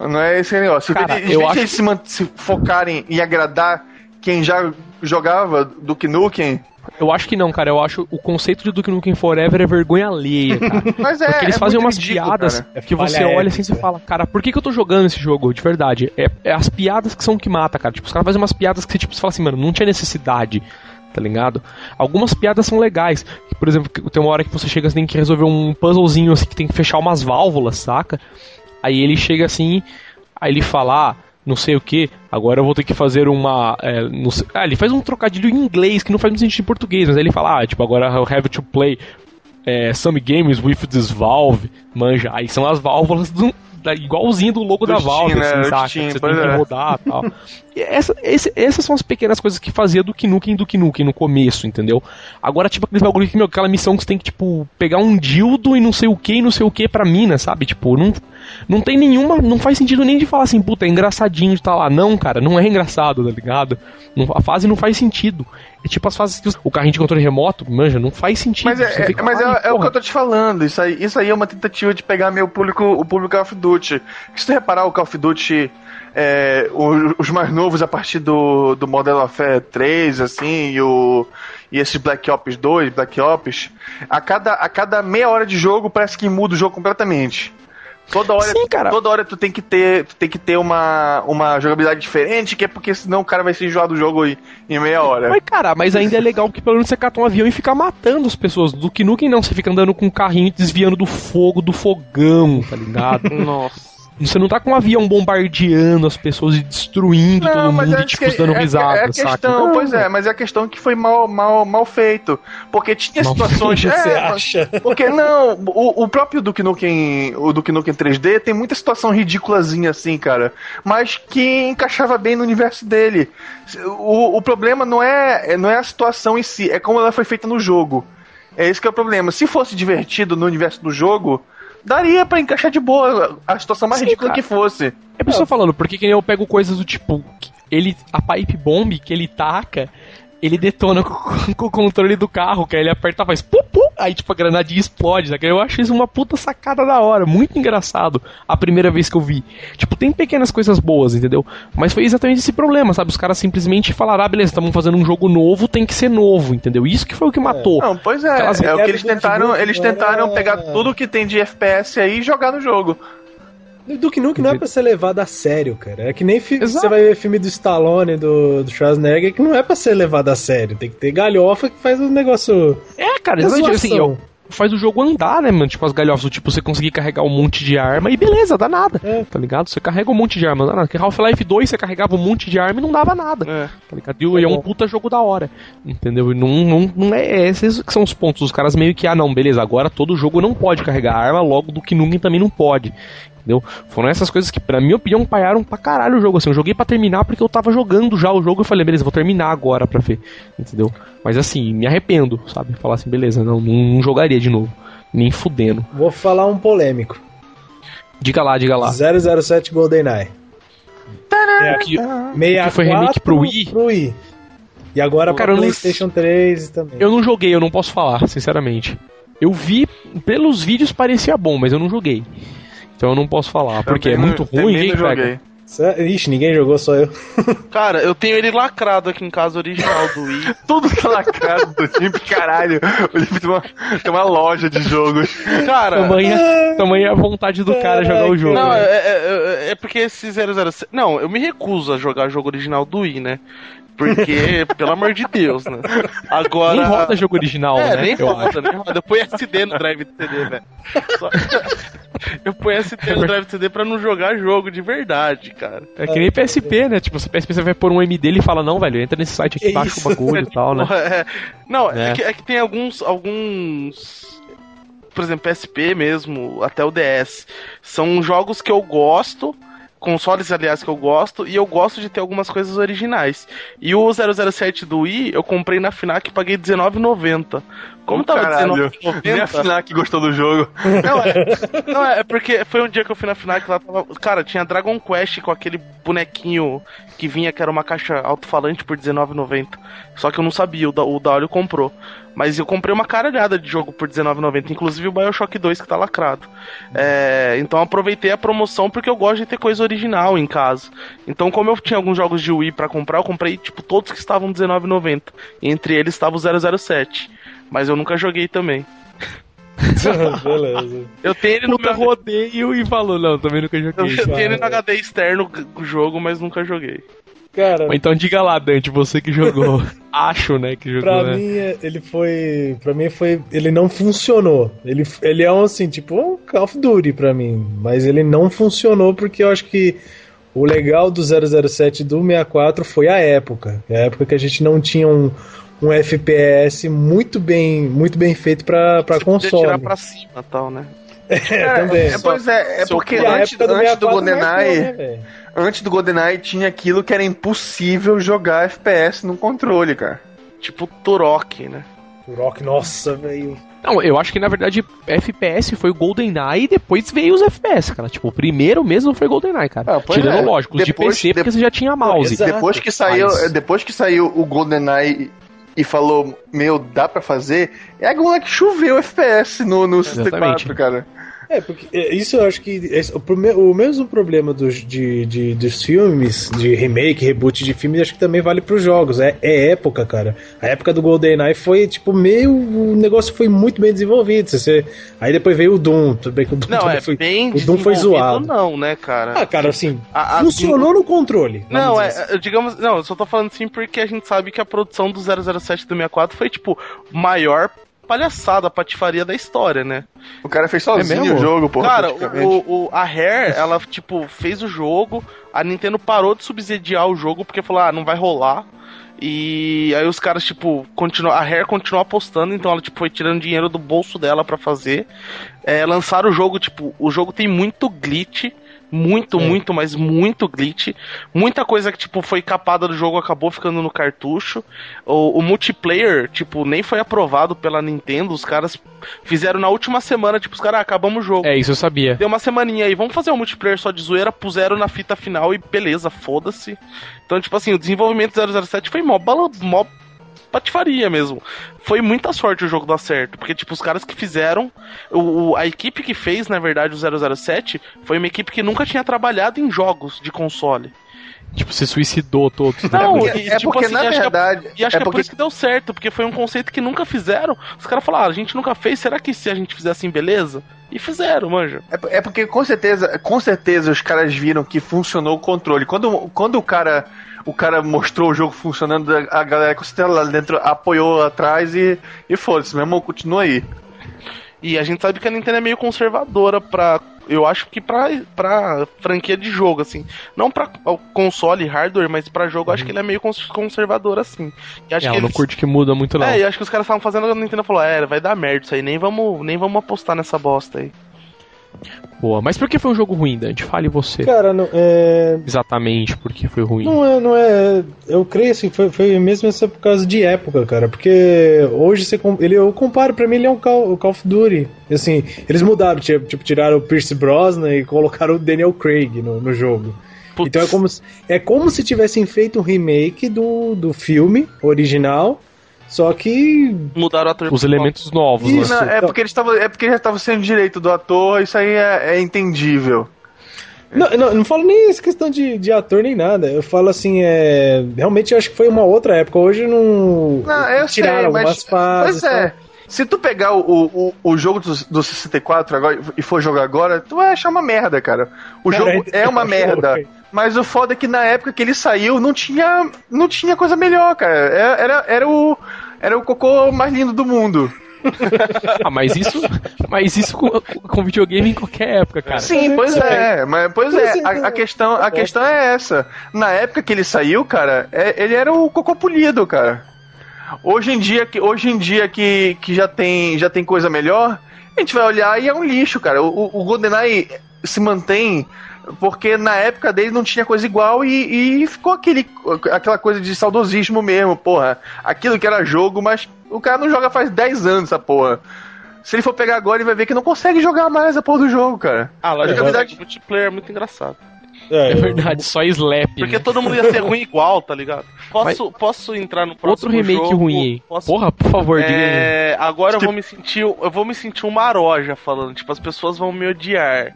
Não é esse negócio. Cara, em eu acho... eles se, se focarem em agradar quem já jogava Duke Nukem, eu acho que não, cara. Eu acho o conceito de Duke Nukem Forever é vergonha alheia, cara. Mas é, Porque eles é fazem umas ridículo, piadas cara. que você olha assim e você fala, cara, por que, que eu tô jogando esse jogo? De verdade. É, é as piadas que são o que mata, cara. Tipo, os caras fazem umas piadas que você, tipo, você fala assim, mano, não tinha necessidade tá ligado? Algumas piadas são legais. Por exemplo, tem uma hora que você chega, você tem que resolver um puzzlezinho assim, que tem que fechar umas válvulas, saca? Aí ele chega assim, aí ele fala, ah, não sei o que, agora eu vou ter que fazer uma. É, sei, ah, ele faz um trocadilho em inglês que não faz muito sentido em português, mas aí ele fala, ah, tipo, agora eu have to play é, some games with this valve, manja. Aí são as válvulas do, da, igualzinho do logo do da Valve, né? assim, saca? Steam, você tem que é. rodar e tal. e essa, esse, essas são as pequenas coisas que fazia do Kinuken do Kinuken no começo, entendeu? Agora, tipo, aquele bagulho que, meu, aquela missão que você tem que, tipo, pegar um dildo e não sei o que e não sei o que pra mina, sabe? Tipo, não não tem nenhuma. Não faz sentido nem de falar assim, puta, é engraçadinho de estar tá lá. Não, cara, não é engraçado, tá ligado? Não, a fase não faz sentido. É tipo as fases que o carrinho de controle remoto, manja, não faz sentido. Mas é, é mas é, é, o que eu tô te falando. Isso aí, isso aí é uma tentativa de pegar meu público, o público Call of Duty. Se tu reparar, o Call of Duty. É, os, os, mais novos a partir do, do Model of 3, assim, e o e esses Black Ops 2, Black Ops, a cada, a cada meia hora de jogo parece que muda o jogo completamente. Toda hora, Sim, cara. toda hora tu tem que ter, tu tem que ter uma, uma jogabilidade diferente, que é porque senão o cara vai se enjoar do jogo em, em meia hora. Mas, cara, mas ainda é legal que pelo menos você cata um avião e fica matando as pessoas. Do que Nukem não, você fica andando com um carrinho desviando do fogo do fogão, tá ligado? Nossa. Você não tá com um avião bombardeando as pessoas e destruindo não, todo mundo e, tipo, que, dando é, risada, é, é a questão, saca? Pois é, mas é a questão que foi mal, mal, mal feito. Porque tinha mal situações... Feito, é, você acha? Porque, não, o, o próprio Duke Nukem, o Duke Nukem 3D tem muita situação ridículazinha assim, cara. Mas que encaixava bem no universo dele. O, o problema não é, não é a situação em si, é como ela foi feita no jogo. É esse que é o problema. Se fosse divertido no universo do jogo daria para encaixar de boa a situação mais Sim, ridícula cara. que fosse. É por isso falando, porque que eu pego coisas do tipo, ele a pipe bomb que ele taca ele detona com, com o controle do carro, que aí ele aperta, faz pu, pu, aí tipo a granadinha explode, né? Eu acho isso uma puta sacada da hora, muito engraçado a primeira vez que eu vi. Tipo, tem pequenas coisas boas, entendeu? Mas foi exatamente esse problema, sabe? Os caras simplesmente falaram, ah, beleza, estamos fazendo um jogo novo, tem que ser novo, entendeu? Isso que foi o que matou. Não, pois é, Aquelas é o que eles tentaram, eles tentaram pegar tudo que tem de FPS aí e jogar no jogo. Duke Nukem não é pra ser levado a sério, cara. É que nem Exato. você vai ver filme do Stallone, do, do Schwarzenegger, que não é pra ser levado a sério. Tem que ter galhofa que faz o negócio. É, cara, É exatamente assim, ó, faz o jogo andar, né, mano? Tipo, as galhofas, tipo, você conseguir carregar um monte de arma e beleza, dá nada. É. Tá ligado? Você carrega um monte de arma, dá nada. Porque Half-Life 2 você carregava um monte de arma e não dava nada. É. Tá ligado? E é um puta jogo da hora. Entendeu? E não, não, não é esses que são os pontos. Os caras meio que, ah, não, beleza, agora todo jogo não pode carregar arma, logo do que nunca também não pode. Entendeu? Foram essas coisas que, pra minha opinião, paiaram pra caralho o jogo. Assim, eu joguei pra terminar porque eu tava jogando já o jogo e falei, beleza, vou terminar agora pra ver. Entendeu? Mas assim, me arrependo, sabe? Falar assim, beleza, não, não, não jogaria de novo. Nem fudendo. Vou falar um polêmico: Diga lá, diga lá. 007 GoldenEye. É, que, 64 foi remake pro Wii? Pro Wii. E agora Cara, pra eu não- PlayStation 3 também. eu não joguei, eu não posso falar, sinceramente. Eu vi, pelos vídeos parecia bom, mas eu não joguei. Então eu não posso falar, porque é muito ruim, não pega. Cê- Ixi, ninguém jogou, só eu. Cara, eu tenho ele lacrado aqui em casa original do Wii. Tudo tá lacrado do Limp, caralho. O Limp tem uma, tem uma loja de jogos. Cara, Tamanha, tamanha a vontade do cara jogar o jogo. não, né? é, é- é- é porque esse 007. Não, eu me recuso a jogar jogo original do Wii, né? Porque, pelo amor de Deus, né? Agora. Nem roda jogo original, É, né? nem roda, nem roda. Eu ponho SD no drive de CD, velho. Só- Eu ponho SD no drive de CD pra não jogar jogo de verdade, cara. É que nem PSP, né? Tipo, se PSP você vai pôr um MD ele fala, não, velho, entra nesse site aqui, Que baixa o bagulho e tal, né? É, não, é. É. que, é que tem alguns. alguns. Por exemplo, PSP mesmo, até o DS. São jogos que eu gosto. Consoles, aliás, que eu gosto, e eu gosto de ter algumas coisas originais. E o 007 do Wii, eu comprei na FNAC e paguei R$19,90. Como tava Caralho. Nem a R$19,90? FNAC gostou do jogo. Não, é, não, é porque foi um dia que eu fui na FNAC lá tava. Cara, tinha Dragon Quest com aquele bonequinho que vinha, que era uma caixa alto-falante por R$19,90. Só que eu não sabia, o da, o comprou. Mas eu comprei uma caralhada de jogo por R$19,90, inclusive o Bioshock 2 que tá lacrado. É, então eu aproveitei a promoção porque eu gosto de ter coisa original em casa. Então, como eu tinha alguns jogos de Wii pra comprar, eu comprei tipo todos que estavam R$19,90. E entre eles estava o 007. Mas eu nunca joguei também. Beleza. Eu tenho ele no Puta meu rodeio e falou, não, também nunca Eu joguei. tenho ele no HD externo o jogo, mas nunca joguei. Cara, Mas Então diga lá, Dante, você que jogou. Acho, né, que jogou, pra né? mim, é- ele foi. Pra mim, foi. Ele não funcionou. Ele, ele é um, assim, tipo, um Call of Duty pra mim. Mas ele não funcionou porque eu acho que o legal do 007 do 64 foi a época. A época que a gente não tinha um, um FPS muito bem, muito bem feito pra, pra Você podia console. tirar pra cima e tal, né? É, também. É, pois é, é porque antes, do antes do 64 GoldenEye, né? Antes do GoldenEye tinha aquilo que era impossível jogar FPS no controle, cara. Tipo Turok, né? Turok, nossa, velho. Não, eu acho que na verdade FPS foi o GoldenEye e depois veio os FPS, cara. Tipo, o primeiro mesmo foi GoldenEye, cara. Ah, Tirando, é. lógico, os Depois- de PC, porque de- você já tinha mouse. Exato. Depois que saiu, Mas- depois que saiu o GoldenEye e falou, meu, dá pra fazer, é agora que choveu FPS no, no 64, cara. É, porque é, isso eu acho que esse- o, mesmo problema dos, de, de- dos filmes, de remake, reboot de filmes, acho que também vale pros jogos. É, é época, cara. A época do GoldenEye foi, tipo, meio. O negócio foi muito bem desenvolvido. Você, aí depois veio o Doom, tudo bem que o Doom Não, é foi. bem o Doom foi zoado. não, né, cara? Ah, cara, assim, A- a- funcionou no controle. Não, dizer assim. é, é, digamos, não, eu só tô falando assim porque a gente sabe que a produção do 007 do 64 foi, tipo, maior palhaçada, patifaria da história, né? O cara fez sozinho mesmo? o jogo, porra. Cara, o, o- a Rare, ela, tipo, fez o jogo, a Nintendo parou de subsidiar o jogo porque falou, ah, não vai rolar. E aí os caras, tipo, continuam, a Rare continuou apostando, então ela, tipo, foi tirando dinheiro do bolso dela pra fazer. É, lançaram o jogo, tipo, o jogo tem muito glitch. Muito, É. muito, mas muito glitch. Muita coisa que, tipo, foi capada do jogo acabou ficando no cartucho. O, o multiplayer, tipo, nem foi aprovado pela Nintendo. Os caras fizeram na última semana, tipo, os caras, ah, acabamos o jogo. É, isso eu sabia. Deu uma semaninha aí, vamos fazer um multiplayer só de zoeira, puseram na fita final e beleza, foda-se. Então, tipo assim, o desenvolvimento do 007 foi mó, mó patifaria mesmo. Foi muita sorte o jogo dar certo, porque, tipo, os caras que fizeram, o, a equipe que fez, na verdade, o 007, foi uma equipe que nunca tinha trabalhado em jogos de console. Tipo, se suicidou todo. Não, é porque, e, é tipo porque assim, na acho que é- verdade. E acho é que é por porque isso que deu certo, porque foi um conceito que nunca fizeram. Os caras falaram, ah, a gente nunca fez, será que se a gente fizer assim, beleza? E fizeram, manja. É, é porque com certeza, com certeza os caras viram que funcionou o controle. Quando, quando o cara o cara mostrou o jogo funcionando, a galera com certeza lá dentro apoiou atrás e, e foda-se, mesmo continua aí. E a gente sabe que a Nintendo é meio conservadora pra. Eu acho que pra, pra franquia de jogo, assim. Não pra console hardware, mas pra jogo, eu acho que ele é meio cons- conservador, assim. E acho É, que eu não eles- curte que muda muito, não. É, e acho que os caras estavam fazendo, a Nintendo falou, é, vai dar merda isso aí, nem vamos, nem vamos apostar nessa bosta aí. Boa. Mas por que foi um jogo ruim, Dante? Fale você. Cara, não, é, Exatamente por que foi ruim. Não é, não é. Eu creio assim, foi, foi mesmo essa por causa de época, cara. Porque hoje você. Ele, eu comparo, pra mim ele é um Call, o Call of Duty. Assim, eles mudaram, tipo, tipo, tiraram o Pierce Brosnan e colocaram o Daniel Craig no, no jogo. Putz. Então é como, se- é como se tivessem feito um remake do, do filme original, só que. Mudaram o ator Os elementos novos, Isso. né? Não, é então- porque eles estavam. É porque já estavam sendo direito do ator, isso aí é, é entendível. Não, não, não falo nem essa questão de, de ator nem nada. Eu falo assim, é. Realmente eu acho que foi uma outra época. Hoje não. Não, eu tiraram sei, algumas mas. fases. Pois é. tal. Se tu pegar o, o, o jogo do, do 64 agora e for jogar agora, tu vai achar uma merda, cara. O Cara, jogo é uma eu- merda. Mas o foda é que na época que ele saiu não tinha, não tinha coisa melhor, cara. É- Era, era, o, era o cocô mais lindo do mundo. Ah, mas isso, mas isso com, com videogame em qualquer época, cara. Sim, pois é. mas pois é, é, a, a questão, a questão é essa. Na época que ele saiu, cara, é- ele era o cocô polido, cara. Hoje em dia que hoje em dia que, que já tem já tem coisa melhor, a gente vai olhar e é um lixo, cara. O, o GoldenEye se mantém porque na época dele não tinha coisa igual e, e ficou aquele, aquela coisa de saudosismo mesmo, porra. Aquilo que era jogo, mas o cara não joga faz 10 anos essa porra. Se ele for pegar agora, ele vai ver que não consegue jogar mais a porra do jogo, cara. Ah, lá É, de verdade. multiplayer é muito engraçado. É eu- verdade, só slap. Porque né? todo mundo ia ser ruim igual, tá ligado? Posso, posso entrar no próximo Outro remake jogo? ruim aí. Posso... Porra, por favor. É, agora eu vou me sentir, eu vou me sentir uma maroja falando, tipo, as pessoas vão me odiar.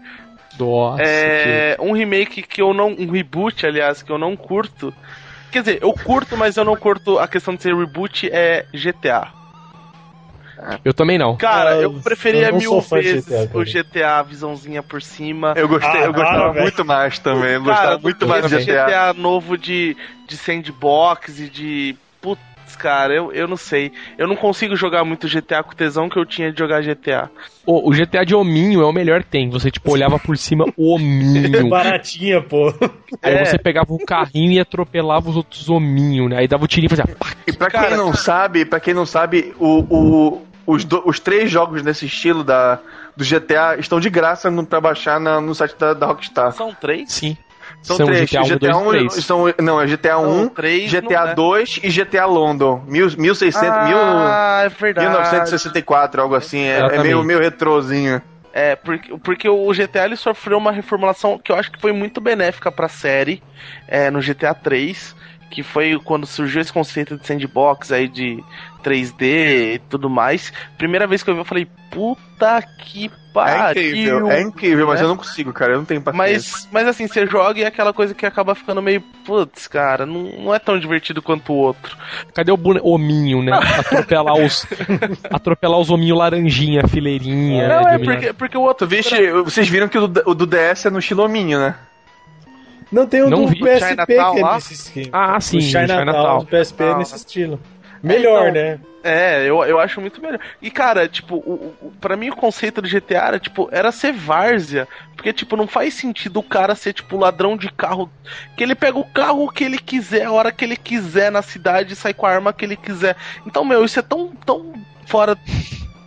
Nossa, É, um remake que eu não, um reboot, aliás, que eu não curto. Quer dizer, eu curto, mas eu não curto a questão de ser reboot é GTA. que- Eu também não. Cara, Ah, eu preferia eu mil vezes GTA, o GTA visãozinha por cima. Eu gostei, Ah, eu gostava velho. muito mais também. Eu Cara, gostava muito que mais de GTA. GTA novo de, de sandbox e de. Putz, cara, eu, eu não sei. Eu não consigo jogar muito GTA com o tesão que eu tinha de jogar GTA. O, o GTA de hominho é o melhor que tem. Você, tipo, olhava por cima o hominho. Baratinha, pô. Aí É. você pegava o carrinho e atropelava os outros hominhos, né? Aí dava o tirinho e fazia. E pra Cara, quem não sabe, para quem não sabe, o, o- os, do- os três jogos nesse estilo da, do GTA estão de graça no, pra baixar na- no site da, da Rockstar. São três? Sim. São, São três. GTA 1, 2 e 3. são, não, é GTA 1, Não, três não GTA é. 2 e GTA London. Mil, 1600, mil, Ah, é verdade. 1964, algo assim. É, é meio, meio retrozinho. É, porque, porque o GTA ele sofreu uma reformulação que eu acho que foi muito benéfica pra série é, no GTA 3, que foi quando surgiu esse conceito de sandbox aí de 3D e tudo mais. Primeira vez que eu vi, eu falei, puta que É pariu. incrível, é incrível, mas né? eu não consigo, cara. Eu não tenho paciência. Mas, mas assim, você joga e é aquela coisa que acaba ficando meio, putz, cara, não, não é tão divertido quanto o outro. Cadê o bone... hominho, né? Atropelar os. atropelar os hominhos laranjinha, fileirinha. não, né, é porque, porque o outro. Viste, vocês viram que o do, o do DS é no estilominho, né? Não tem um Não do vi. PSP que é lá? nesse esquema. Ah, sim, o Chinatown, do PSP é nesse estilo. Melhor, então, né? É, eu, eu acho muito melhor. E, cara, tipo, o, o, pra mim o conceito do GTA era, tipo, era ser várzea. Porque, tipo, não faz sentido o cara ser, tipo, ladrão de carro. Que ele pega o carro que ele quiser, a hora que ele quiser na cidade e sai com a arma que ele quiser. Então, meu, isso é tão, tão fora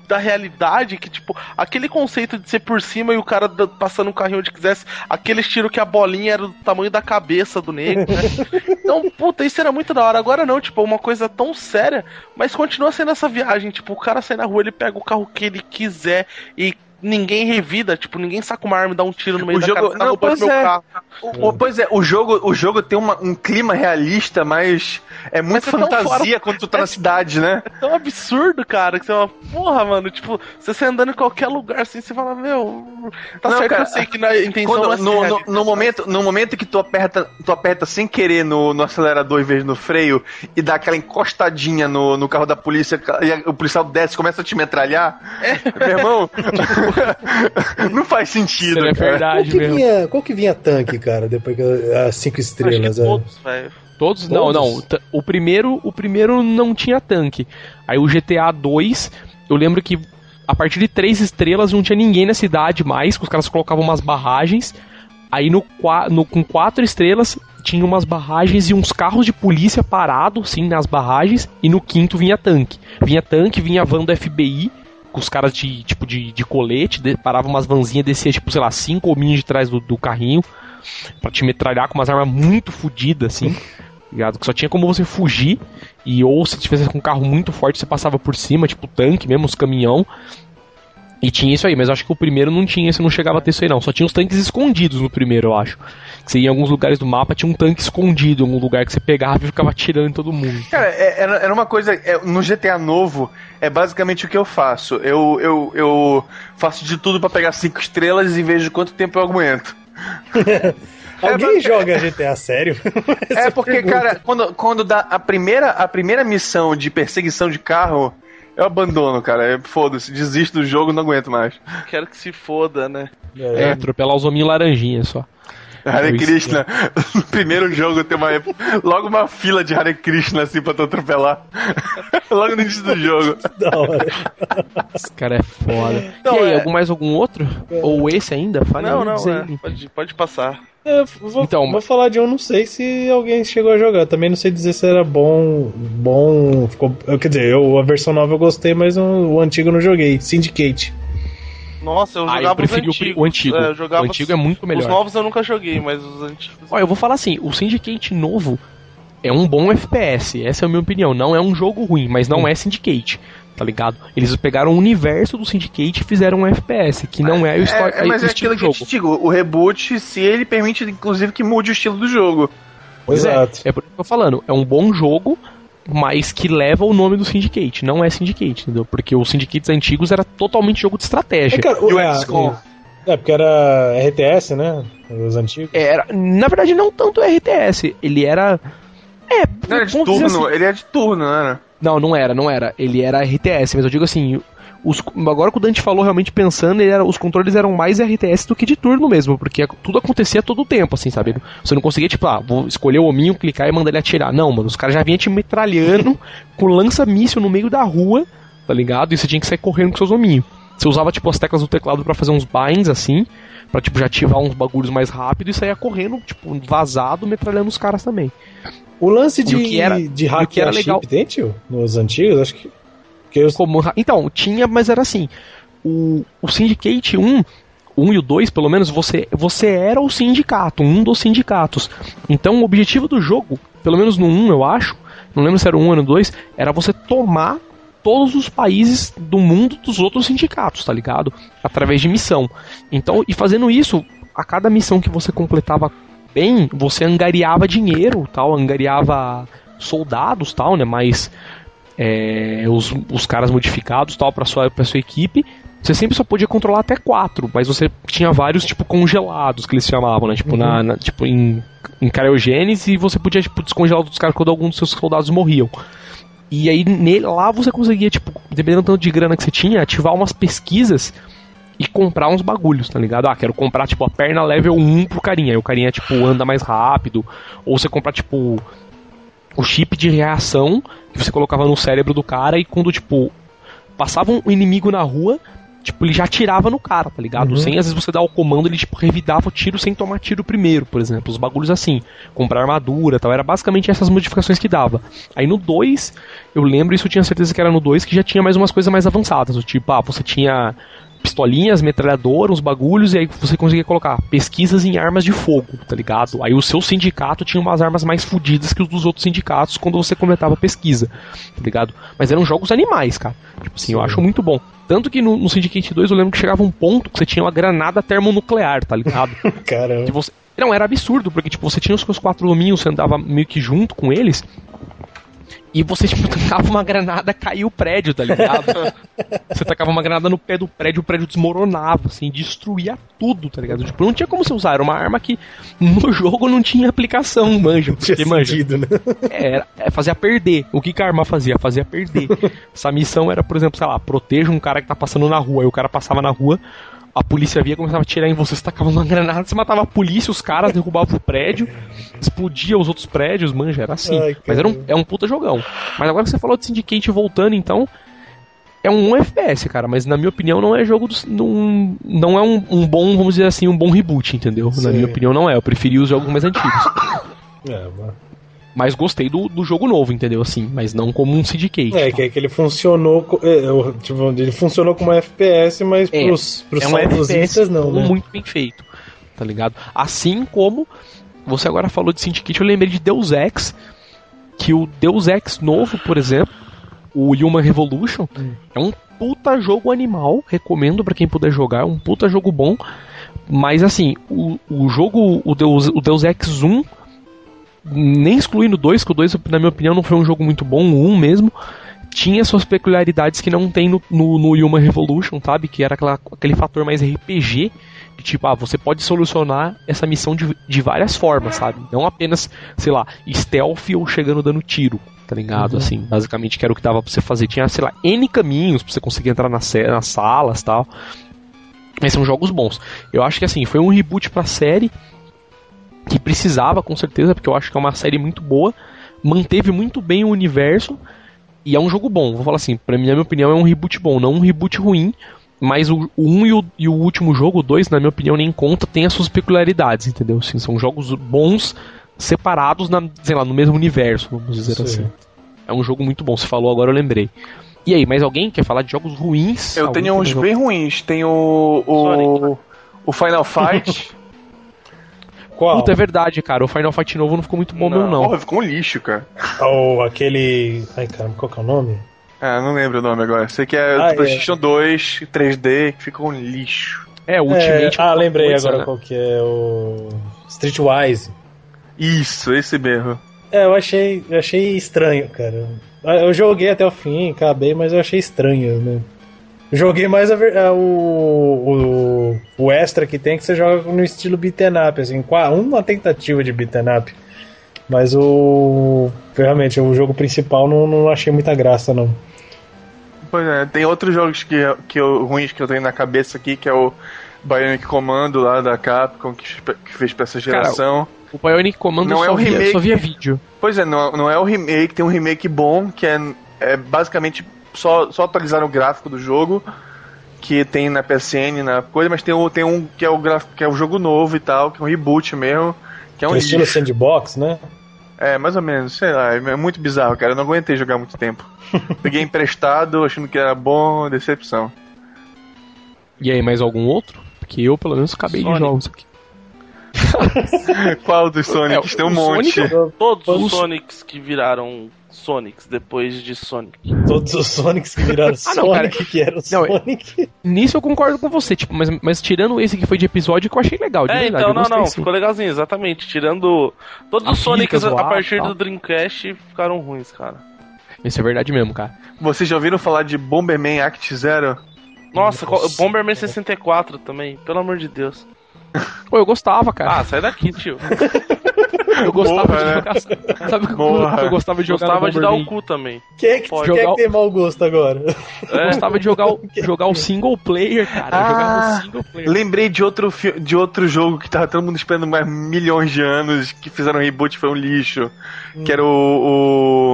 da realidade que, tipo, aquele conceito de ser por cima e o cara passando um carrinho onde quisesse, aquele estilo que a bolinha era do tamanho da cabeça do negro, né? Então, puta, isso era muito da hora. Agora não, tipo, uma coisa tão séria, mas continua sendo essa viagem. Tipo, o cara sai na rua, ele pega o carro que ele quiser e ninguém revida, tipo, ninguém saca uma arma e dá um tiro no meio O da jogo- cara, tá não, pois meu é. carro. O- pois é, o jogo, o jogo tem uma- um clima realista, mas é muito Mas é fantasia fora- quando tu tá na cidade, né? É tão absurdo, cara, que você fala, porra, mano, tipo, você andando em qualquer lugar assim, você fala, meu. Tá Não, certo cara, que eu sei que na intenção Quando- é no, no, no momento, no momento que tu aperta, tu aperta sem querer no, no acelerador em vez no freio e dá aquela encostadinha no, no carro da polícia e a- o policial desce e começa a te metralhar, meu irmão, não faz sentido. É cara. Qual verdade que, vinha, qual que vinha tanque, cara, depois que as cinco Acho que estrelas? é? todos, velho. Todos? Não, não. O primeiro, o primeiro não tinha tanque. Aí o GTA 2, eu lembro que a partir de três estrelas não tinha ninguém na cidade mais, que os caras colocavam umas barragens. Aí no, no- com quatro estrelas tinha umas barragens e uns carros de polícia parados, sim, nas barragens. E no quinto vinha tanque. Vinha tanque, vinha van do FBI, com os caras de tipo de, de colete, de, parava umas vanzinhas, descia tipo, sei lá, cinco hominhos de trás do, do carrinho. Pra te metralhar com umas armas muito fodidas, assim. ligado? Que só tinha como você fugir. E ou se tivesse com um carro muito forte, você passava por cima, tipo tanque mesmo, os caminhão. E tinha isso aí, mas eu acho que o primeiro não tinha, você não chegava a ter isso aí não. Só tinha os tanques escondidos no primeiro, eu acho. Que você ia em alguns lugares do mapa, tinha um tanque escondido, em algum lugar que você pegava e ficava atirando em todo mundo. Cara, é- era, era uma coisa. é, no GTA novo, é basicamente o que eu faço. Eu, eu, eu faço de tudo pra pegar cinco estrelas e vejo quanto tempo eu aguento. Alguém joga GTA sério? É porque, cara, quando, quando dá a primeira, a primeira missão de perseguição de carro, eu abandono, cara. É, Foda-se, desisto do jogo, não aguento mais. Quero que se foda, né? É, atropelar os hominhos laranjinha só. Hare Krishna, no primeiro jogo tem uma, logo uma fila de Hare Krishna assim pra tu atropelar. logo no início do jogo. da hora. Esse cara é foda. Não, e aí, é- algum, mais algum outro? Ou esse ainda? Fale Não, não, é, pode, pode passar. É, vou, Então, vou falar de um, não sei se alguém chegou a jogar. Também não sei dizer se era bom. Bom. Ficou, quer dizer, eu, a versão nova eu gostei, mas o, o antigo eu não joguei. Syndicate. Nossa, eu Ah, jogava eu preferi o os antigos. o antigo. É, o antigo é muito melhor. Os novos eu nunca joguei, mas os antigos. Olha, eu vou falar assim, o Syndicate novo é um bom FPS, essa é a minha opinião. Não é um jogo ruim, mas não é Syndicate, tá ligado? Eles pegaram o universo do Syndicate e fizeram um FPS, que não é, o, histó- É, é, mas o é estilo aquilo do que eu jogo. te digo, o reboot, se ele permite, inclusive, que mude o estilo do jogo. Pois é, Exato. é por isso que eu tô falando, é um bom jogo, mas que leva o nome do Syndicate, não é Syndicate, entendeu? Porque os Syndicates antigos era totalmente jogo de estratégia. É, cara, E o é, é, porque era RTS, né? Os antigos. Era, na verdade, não tanto RTS, ele era... É, Não era de vamos dizer turno, assim, ele é de turno, não era? Não, não era, não era. Ele era RTS, mas eu digo assim, os, agora que o Dante falou realmente pensando, era, os controles eram mais RTS do que de turno mesmo, porque tudo acontecia todo o tempo, assim, sabe? Você não conseguia, tipo, ah, vou escolher o hominho, clicar e mandar ele atirar. Não, mano, os caras já vinham te metralhando com lança-míssil no meio da rua, tá ligado? E você tinha que sair correndo com seus hominhos. Você usava, tipo, as teclas do teclado pra fazer uns binds, assim, pra, tipo, já ativar uns bagulhos mais rápido e saía correndo, tipo, vazado, metralhando os caras também. O lance de, o que era- de hack era legal- chip tem, tio? Nos antigos? Acho que. Que eu, Como, então, tinha, mas era assim. O, o Syndicate 1, 1 e o 2, pelo menos, você, você era o sindicato, um dos sindicatos. Então o objetivo do jogo, pelo menos no 1, eu acho, não lembro se era o 1 ou no 2, era você tomar todos os países do mundo dos outros sindicatos, tá ligado? Através de missão. Então, e fazendo isso, a cada missão que você completava bem, você angariava dinheiro, tal, angariava soldados, tal, né? Mas é, os, os caras modificados tal para sua para sua equipe você sempre só podia controlar até quatro mas você tinha vários tipo congelados que eles chamavam né tipo na, na- tipo em em cryogênese e você podia tipo descongelar os caras quando alguns dos seus soldados morriam e aí nele, lá você conseguia tipo dependendo do tanto de grana que você tinha ativar umas pesquisas e comprar uns bagulhos, tá ligado? Ah, quero comprar, tipo, a perna level 1 pro carinha. Aí o carinha, tipo, anda mais rápido. Ou você comprar, tipo, o chip de reação que você colocava no cérebro do cara e quando, tipo, passava um inimigo na rua, tipo, ele já atirava no cara, tá ligado? Uhum. Sem, às vezes, você dar o comando, ele, tipo, revidava o tiro sem tomar tiro primeiro, por exemplo. Os bagulhos assim. Comprar armadura tal. Era basicamente essas modificações que dava. Aí no 2, eu lembro, isso eu tinha certeza que era no 2, que já tinha mais umas coisas mais avançadas. Tipo, ah, você tinha pistolinhas, metralhadora, uns bagulhos, e aí você conseguia colocar pesquisas em armas de fogo, tá ligado? Aí o seu sindicato tinha umas armas mais fodidas que os dos outros sindicatos quando você completava a pesquisa, tá ligado? Mas eram jogos animais, cara. Tipo assim, eu acho muito bom. Tanto que no, no Syndicate 2 eu lembro que chegava um ponto que você tinha uma granada termonuclear, tá ligado? Caramba. Que você... Não, era absurdo, porque tipo, você tinha os seus quatro hominhos, você andava meio que junto com eles, e você, tipo, tacava uma granada, caiu o prédio, tá ligado? você tacava uma granada no pé do prédio, o prédio desmoronava, assim, destruía tudo, tá ligado? Tipo, não tinha como você usar, era uma arma que no jogo não tinha aplicação, manja. Tinha Porque, manja, sentido, né? era, é, fazia perder. O que, que a arma fazia? Fazia perder. Essa missão era, por exemplo, sei lá, proteja um cara que tá passando na rua. Aí o cara passava na rua, a polícia via, começava a atirar em você, você tacava uma granada, você matava a polícia, os caras, derrubava o prédio, explodia os outros prédios, manja, era assim. Ai, Mas era um, é um puta jogão. Mas agora que você falou de Syndicate voltando, então. É um FPS, cara, mas na minha opinião não é jogo do, não, não é um, um bom, vamos dizer assim, um bom reboot, entendeu? Na Sim. minha opinião não é. Eu preferi os jogos mais antigos. É, mas- Mas gostei do, do jogo novo, entendeu? Assim, mas não como um Syndicate. é, que, é que ele funcionou. é, tipo, ele funcionou como FPS, mas É, pros, pros é um saudosistas não, né? muito bem feito, tá ligado? Assim como você agora falou de Syndicate, eu lembrei de Deus Ex, que o Deus Ex novo, por exemplo, o Human Revolution, Hum. é um puta jogo animal, recomendo pra quem puder jogar, é um puta jogo bom, mas assim, o, o jogo, o Deus, o Deus Ex 1, nem excluindo 2, que o 2, na minha opinião, não foi um jogo muito bom, o 1 mesmo, tinha suas peculiaridades que não tem no, no, no Human Revolution, sabe? Que era aquela, aquele fator mais RPG, de tipo, ah, você pode solucionar essa missão de, de várias formas, sabe? Não apenas, sei lá, stealth ou chegando dando tiro, tá ligado? Uhum. Assim, basicamente que era o que dava pra você fazer. Tinha, sei lá, N caminhos pra você conseguir entrar na, sé- nas salas tal. Mas são jogos bons. Eu acho que assim, foi um reboot pra série que precisava, com certeza, porque eu acho que é uma série muito boa. Manteve muito bem o universo. E é um jogo bom. Vou falar assim, pra mim, na minha opinião, é um reboot bom, não um reboot ruim. Mas o 1 um e, o, e o último jogo, o 2, na minha opinião, nem conta, tem as suas peculiaridades, entendeu? Assim, são jogos bons, separados, na, sei lá, no mesmo universo, vamos dizer Sim. assim. É um jogo muito bom, você falou agora, eu lembrei. E aí, mais alguém quer falar de jogos ruins? Eu tenho uns jogo- bem ruins. Tem o. O, o Final Fight. Qual? Puta, é verdade, cara. O Final Fight novo não ficou muito bom, meu, não. Porra, ficou um lixo, cara. Ou aquele. Ai, caramba, qual que é o nome? Ah, não lembro o nome agora. Sei que é Ah, do é. PlayStation 2, 3D, que ficou um lixo. É, o É, Ultimate. ah, lembrei coisa, agora né? qual que é o. Streetwise. Isso, esse mesmo. É, eu achei, eu achei estranho, cara. Ah, Eu joguei até o fim, acabei, mas eu achei estranho, né? Joguei mais a a- o, o, o extra que tem, que você joga no estilo beaten up, assim, uma tentativa de beaten up. Mas o. Realmente, o jogo principal não, não achei muita graça, não. Pois é, tem outros jogos que, que eu, ruins que eu tenho na cabeça aqui, que é o Bionic Commando lá da Capcom, que, que fez pra essa Cara, geração. O Bionic Commando Não só, é via, remake. só via vídeo. Pois é, não, não é o remake, tem um remake bom, que é, é basicamente só, só atualizar o gráfico do jogo, que tem na PSN, na coisa, mas tem, o, tem um que é o gráfico, que é o jogo novo e tal, que é um reboot mesmo, que é um Que é estilo lixo. sandbox, né? É, mais ou menos, sei lá, é muito bizarro, cara. Eu não aguentei jogar muito tempo. Peguei emprestado, achando que era bom, decepção. E aí, mais algum outro? Porque eu, pelo menos, acabei de Sonic. jogos aqui. Qual dos Sonics? É, tem um o monte. Sonic Todos Os- Sonics que viraram Sonics depois de Sonic. Todos os Sonics que viraram Ah, não, cara. Sonic, que eram Não, é- Sonic. Nisso eu concordo com você, tipo, mas, mas tirando esse que foi de episódio, que eu achei legal, de É, verdade. então, não, não, sim. ficou legalzinho, exatamente. Tirando. Todos A os Sonics a partir tal. do Dreamcast ficaram ruins, cara. Isso é verdade mesmo, cara. Vocês já ouviram falar de Bomberman Act Zero? Nossa, Nossa. Bomberman 64 também, pelo amor de Deus. Pô, eu gostava, cara. Ah, sai daqui, tio. eu gostava porra, de né? jogar. Sabe o que eu- eu gostava de jogar Gostava no de dar o cu também. Quem é que, Pode quem é jogar que tem mau gosto agora? Eu É, gostava de jogar o, jogar o single player, cara. Eu Ah, jogava o single player. Lembrei de outro, fi- de outro jogo que tava todo mundo esperando mais milhões de anos, que fizeram um reboot foi um lixo. Que era o,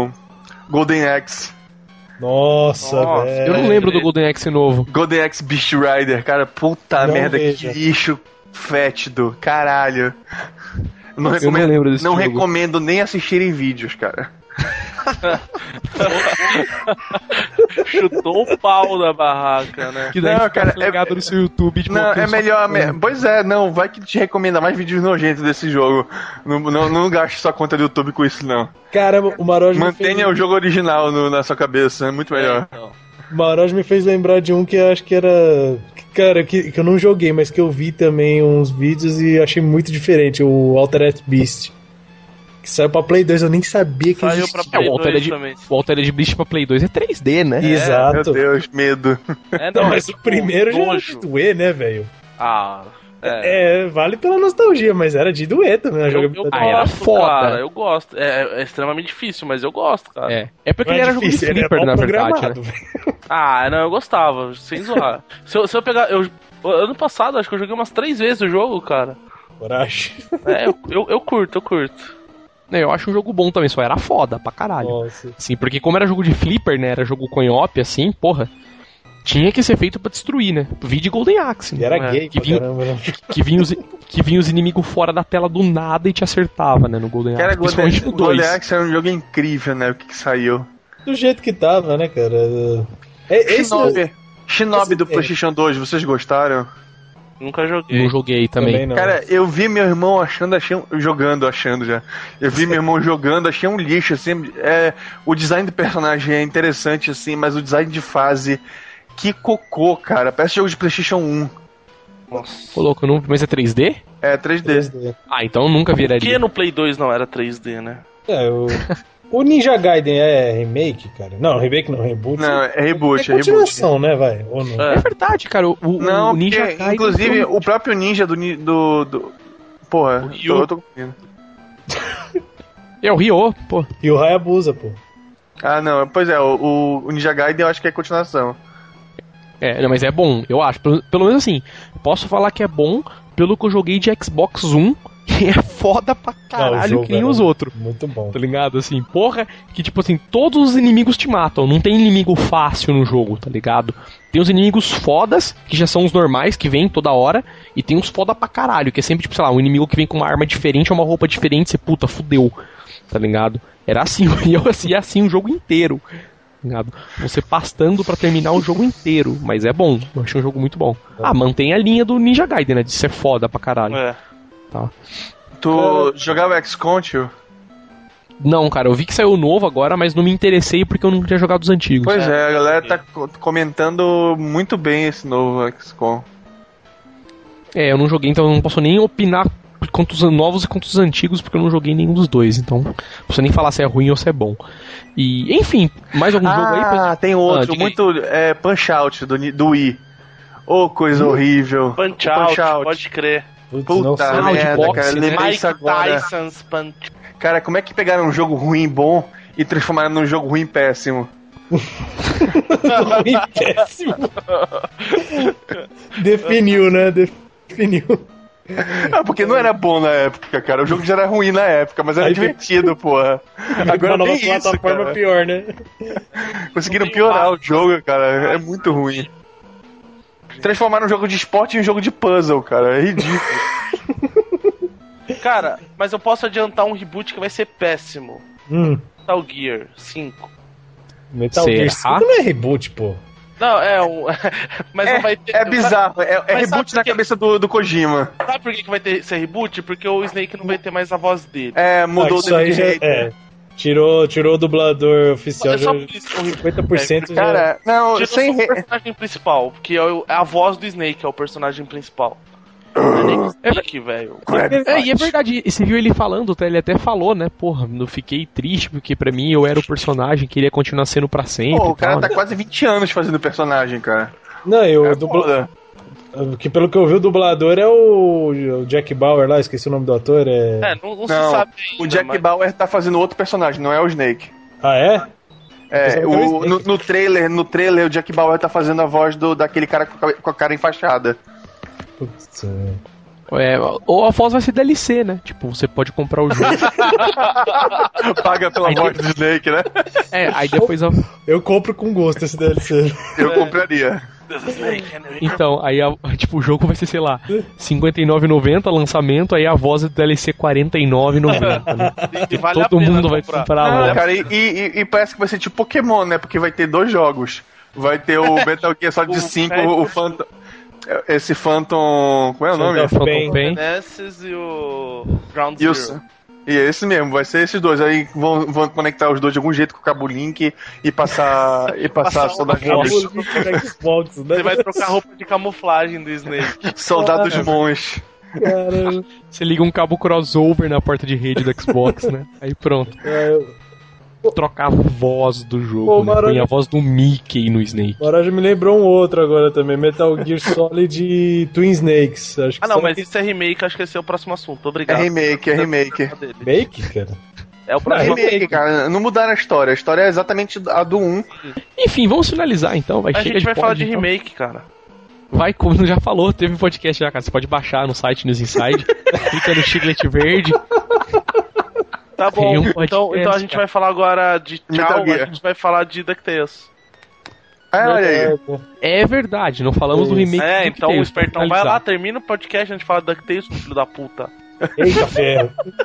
o Golden Axe. Nossa, Nossa, velho. Eu não lembro do Golden Axe novo. Golden Axe Beast Rider, cara, puta Não merda, veja. que lixo fétido, caralho. Não Eu não recomendo, lembro desse não jogo. recomendo nem assistirem vídeos, cara. Chutou o pau da barraca, né? Que daí Não, cara, é- no seu YouTube. Tipo, Não, é melhor. me- Pois é, não, vai que te recomenda mais vídeos nojentos desse jogo. Não, não, não gaste sua conta do YouTube com isso, não. Caramba, o Maroja me fez, Mantenha o jogo original no- na sua cabeça, é muito melhor. o Maroja me fez lembrar de um que eu acho que era. Cara, que, que eu não joguei, mas que eu vi também uns vídeos e achei muito diferente, o Altered Beast. Que saiu pra Play 2, eu nem sabia que Saiu existia. pra Play É, o 2 Altered- também. O Altered Beast pra Play 2 é 3D, né? Exato. Meu Deus, medo. É, Não, não, mas é o primeiro já de doer, né, velho? Ah, é. É, vale pela nostalgia, mas era de doer também a Eu, eu. Ah, era foda. cara, eu gosto. É, é extremamente difícil, mas eu gosto, cara. É. É porque Não ele é era jogo de difícil, ele é flipper, na verdade, né? Ah, não, eu gostava, sem zoar. se, eu, se eu pegar. Eu, ano passado, acho que eu joguei umas três vezes o jogo, cara. Coragem. É, eu, eu, eu curto, eu curto. Eu acho um jogo bom também, só era foda pra caralho. Nossa. Sim, porque como era jogo de flipper, né? Era jogo co-op, assim, porra. Tinha que ser feito pra destruir, né? Vi de Golden Axe. E era né? gay que vinha, caramba, né? que, vinha os, que vinha os inimigos fora da tela do nada e te acertava, né? No Golden Axe. Principalmente Golden, no 2. Golden Axe é um jogo incrível, né? O que, que saiu. Do jeito que tava, né, cara? É, esse Shinobi. Shinobi esse- do PlayStation 2, vocês gostaram? Nunca joguei. Não joguei também. também não. Cara, eu vi meu irmão achando, achei um, jogando, achando já. Eu vi meu irmão jogando, achei um lixo, assim. É, o design do personagem é interessante, assim, mas o design de fase, que cocô, cara. Parece jogo de PlayStation 1. Nossa. Louco, não, mas é 3D? É 3D. 3D. Ah, então eu nunca Por que viraria. no Play 2 não era 3D, né? É, o... o Ninja Gaiden é remake, cara? Não, remake não, reboot. Não, é reboot, é é reboot. continuação, né, vai? Ou não? É verdade, cara. O, o- Não, o Ninja porque, Gaiden inclusive, o próprio ninja do. do, do... Porra, O Ryu. tô, eu tô confundindo. É o Ryo, pô. E o Hayabusa, pô. Ah, não, pois é, o, o Ninja Gaiden eu acho que é continuação. É, não, mas é bom, eu acho. Pelo, pelo menos assim, posso falar que é bom pelo que eu joguei de Xbox One, que é foda pra Não, caralho jogo que nem os outros. Muito bom. Tá ligado? Assim, porra, que tipo assim, todos os inimigos te matam. Não tem inimigo fácil no jogo, tá ligado? Tem os inimigos fodas, que já são os normais, que vêm toda hora, e tem uns foda pra caralho, que é sempre, tipo, sei lá, um inimigo que vem com uma arma diferente ou uma roupa diferente, você puta, fudeu. Tá ligado? Era assim, e eu assim, assim o jogo inteiro. Tá Ligado? Você pastando pra terminar o jogo inteiro, mas é bom, eu achei um jogo muito bom. Ah, mantém a linha do Ninja Gaiden, né? De ser foda pra caralho. É. Tu jogava XCOM, tio? Não, cara, eu vi que saiu novo agora, mas não me interessei porque eu não tinha jogado os antigos. Pois é, a galera tá co- comentando muito bem esse novo XCOM. É, eu não joguei, então eu não posso nem opinar quanto os novos e quanto os antigos, porque eu não joguei nenhum dos dois. Então, não posso nem falar se é ruim ou se é bom. E, enfim, mais algum jogo aí? pra- Ah, tem outro, diga aí. muito. É, Punch Out do, do Wii. Ô, coisa horrível. Punch Out, Punch Out. pode crer. Putz, Puta. Ah, merda, boxe, cara. né? Lembrei Mike isso agora. Tyson's Punch. Cara, como é que pegaram um jogo ruim bom e transformaram num jogo ruim péssimo? Ruim, péssimo. Definiu, né? Definiu. Ah, porque não era bom na época, cara. O jogo já era ruim na época, mas era Aí- divertido, porra. Agora Uma nova isso, plataforma cara. pior, né? Conseguiram Tem piorar o jogo, cara. É muito ruim. Transformaram um jogo de esporte em um jogo de puzzle, cara. É ridículo. Cara, mas eu posso adiantar um reboot que vai ser péssimo. Hum. Metal Gear 5. Metal Será? Gear 5 não é reboot, pô. Não, é um. mas não vai ter. É bizarro. É, é reboot na cabeça do, do Kojima. Sabe por que, que vai ter ser reboot? Porque o Snake não vai ter mais a voz dele. É, mudou Ah, o isso aí David já, Hayter. é. Tirou, tirou o dublador oficial. É só já- por isso que o reboot. 50% já. Cara, não, Tirou sem. o re- personagem principal, porque é é a voz do Snake, é o personagem principal. Não é o velho. É, e é verdade, e você viu ele falando, tá? ele até falou, né? Porra, eu fiquei triste porque pra mim eu era o personagem que ele ia continuar sendo pra sempre. Pô, o cara tal, tá né? quase 20 anos fazendo personagem, cara. Não, e o É dubla... foda. que pelo que eu vi, o dublador é o, o Jack Bauer lá, esqueci o nome do ator. É... É, não, não se Não, sabe O ainda, Jack mas- Bauer tá fazendo outro personagem, não é o Snake. Ah, é? É, o o, no, no trailer, no trailer, o Jack Bauer tá fazendo a voz do, daquele cara com a, com a cara enfaixada. Putz, é. É, ou a voz vai ser DLC, né? Tipo, você pode comprar o jogo. Paga pela Aí voz do Snake, né? é, aí depois a, Eu compro com gosto esse DLC. Eu compraria. Então, aí a- tipo, o jogo vai ser, sei lá, R$ 59,90 lançamento, aí a voz do DLC R$ 49,90. Né? E vale Todo mundo vai comprar. comprar Não, lá. cara, e, e- e parece que vai ser tipo Pokémon, né? Porque vai ter dois jogos. Vai ter o Metal Gear Solid O 5, Phantom- o Phantom. Esse Phantom. Como é o nome? Phantom Phantom Pain. Nesses e o Ground E, o- Zero. e é esse mesmo, vai ser esses dois. Aí vão, vão conectar os dois de algum jeito com o cabo Link e passar. e passar Passar soldados, Xbox, né? Você vai trocar roupa de camuflagem do Snake. soldados bons. Caramba. Você liga um cabo crossover na porta de rede do Xbox, né? Aí pronto. É, Trocar a voz do jogo, Pô, né? maravilha. Põe a voz do Mickey no Snake. Agora já me lembrou um outro agora também, Metal Gear Solid Twin Snakes. Acho que Ah, não, mas que- isso é remake, acho que esse é o próximo assunto. É Obrigado. remake, é remake. Dele. Make, cara. É o É próximo. remake, cara. Não mudaram a história. A história é exatamente a do 1. Enfim, vamos finalizar então. Vai, A chega gente vai de falar pod, de então. remake, cara. Vai, como já falou, teve um podcast já, cara. Você pode baixar no site News Inside. clica no chiclete verde. Tá bom. um podcast, então, então a gente cara. vai falar agora de tchau, a gente vai falar de DuckTales. Ah, olha aí. É verdade, não falamos do remake. É, então o espertão vai lá, termina o podcast, a gente fala DuckTales, filho da puta. Eita ferro.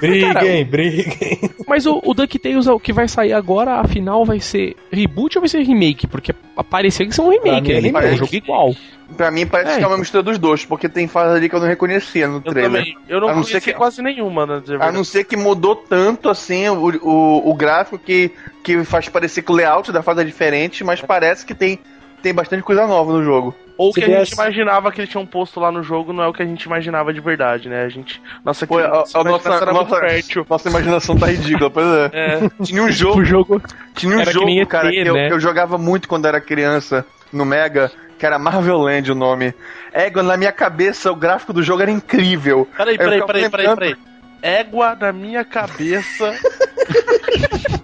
Briguem, briguem. Mas o, o DuckTales, o que vai sair agora, afinal, vai ser reboot ou vai ser remake? Porque apareceu que são um remake, é né? remake. É um jogo igual. Pra mim parece É, que é uma mistura dos dois, porque tem fase ali que eu não reconhecia no Eu trailer. também. Eu não A não ser conheci que- quase nenhuma, né? a não ser que mudou tanto assim o, o, o gráfico que, que faz parecer que o layout da fase é diferente, mas parece que tem, tem bastante coisa nova no jogo. Ou o que a gente viesse- imaginava que eles tinham posto lá no jogo não é o que a gente imaginava de verdade, né? A gente. Nossa, Pô, a, a imaginação nossa, era nossa, fértil. nossa imaginação tá ridícula, pois é. É. Tinha um jogo, O jogo. tinha um era que jogo ET, cara, que eu, né? que eu jogava muito quando era criança no Mega, que era Marvel Land o nome. Égua, na minha cabeça o gráfico do jogo era incrível. Peraí, peraí, peraí, peraí, peraí. Égua na minha cabeça.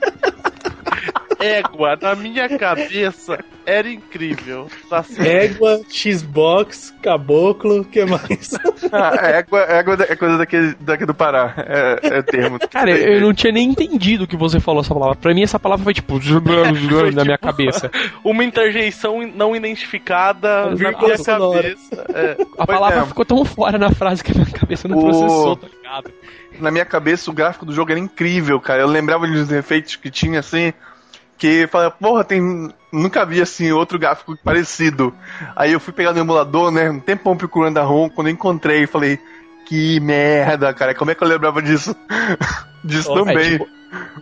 Égua na minha cabeça era incrível. Tá certo. Égua, Xbox, caboclo, o que mais? Ah, égua, égua é coisa daqui, daqui do Pará. É, é termo. Cara, eu não tinha nem entendido que você falou essa palavra. Pra mim, essa palavra foi tipo. na minha cabeça. Uma interjeição não identificada na Vírgula minha sonora. cabeça. É. A palavra é. ficou tão fora na frase que a minha cabeça não O- processou, tá ligado? na minha cabeça o gráfico do jogo era incrível, cara. Eu lembrava dos efeitos que tinha assim. Que falei, porra, tem. Nunca vi assim outro gráfico parecido. Aí eu fui pegar no emulador, né? Um tempão procurando a ROM, quando eu encontrei, falei, que merda, cara. Como é que eu lembrava disso? disso É também. tipo,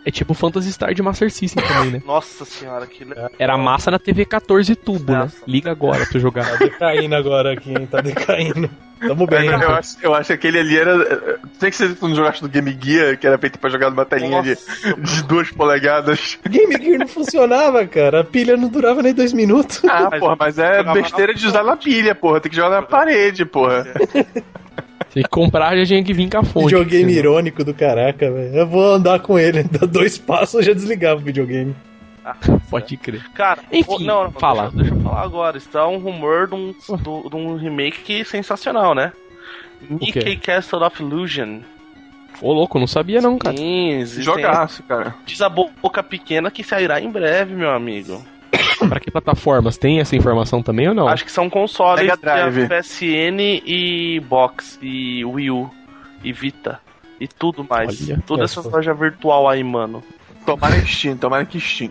é tipo Phantasy Star de Master System também, né? Nossa senhora, que legal. Era massa na TV 14 tubo, né? Nossa. Liga agora pra jogar. Tá decaindo agora aqui, hein? Tá decaindo. Tamo bem. eu, eu acho, eu acho que aquele ali era. Tem que ser quando jogaste do Game Gear, que era feito pra jogar numa telinha de, de duas polegadas. Game Gear não funcionava, cara. A pilha não durava nem dois minutos. Ah, Mas porra, mas é besteira de usar na pilha, porra. Tem que jogar na parede, porra. Se comprar, já tinha que vir com a fonte. Videogame irônico do caraca, velho. Eu vou andar com ele, dá dois passos eu já desligava o videogame. Pode crer. Cara, Enfim, não, não, fala. Deixa, deixa eu falar agora. Está um rumor de um, do- de um remake sensacional, né? Mickey Castle of Illusion. Ô, louco, não sabia não, cara. Sim, Jogaço, cara. Diz a bo- boca pequena que sairá em breve, meu amigo. Pra que plataformas? Tem essa informação também ou não? Acho que são consoles Mega Drive. PSN e Box e Wii U e Vita e tudo mais. Olha, Toda essa. loja virtual aí, mano. Tomara Steam, tomara que Steam.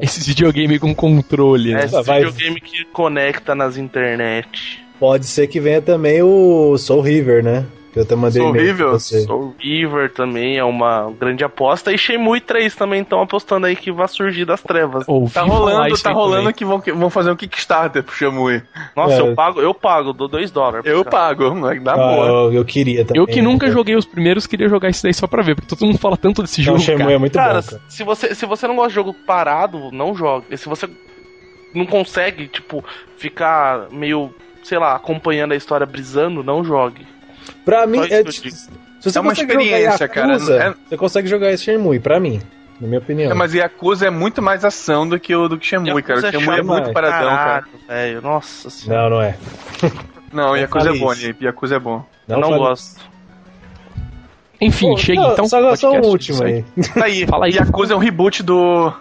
Esse videogame com controle, né? É esse vai- videogame que conecta nas internet. Pode ser que venha também o Soul River, né? Que eu até mandei Soul River? você. Soul River também é uma grande aposta. E Shenmue 3 também estão apostando aí que vai surgir das trevas. Ouvi Tá rolando, tá rolando que vão, que vão fazer um Kickstarter pro Shamui. Nossa, É. eu pago, eu pago, dou 2 dólares. Eu cara. pago, moleque, dá Ah, boa. eu, eu queria também. Eu que nunca né? joguei os primeiros, queria jogar isso daí só pra ver, porque todo mundo fala tanto desse Não, jogo, o Shenmue cara. é muito Cara, bom, cara. se você, se você não gosta de jogo parado, não jogue. E Se você não consegue, tipo, ficar meio, sei lá, acompanhando a história brisando, não jogue. Pra mim, é, tipo, se você É uma consegue jogar experiência, cara, Yakuza, é- você consegue jogar esse Shenmue, pra mim. Na minha opinião. É, mas Yakuza é muito mais ação do que o do que Shenmue, cara. O Yakuza Shenmue é chato muito paradão, cara. Caralho, velho. Nossa senhora. Não, não é. Não, Não Yakuza é bom. Nip. Yakuza é bom. eu não fale- gosto. Enfim, Pô, chega não, então. Só, só um podcast, último aí. Tá aí. Fala aí. Yakuza é um reboot do.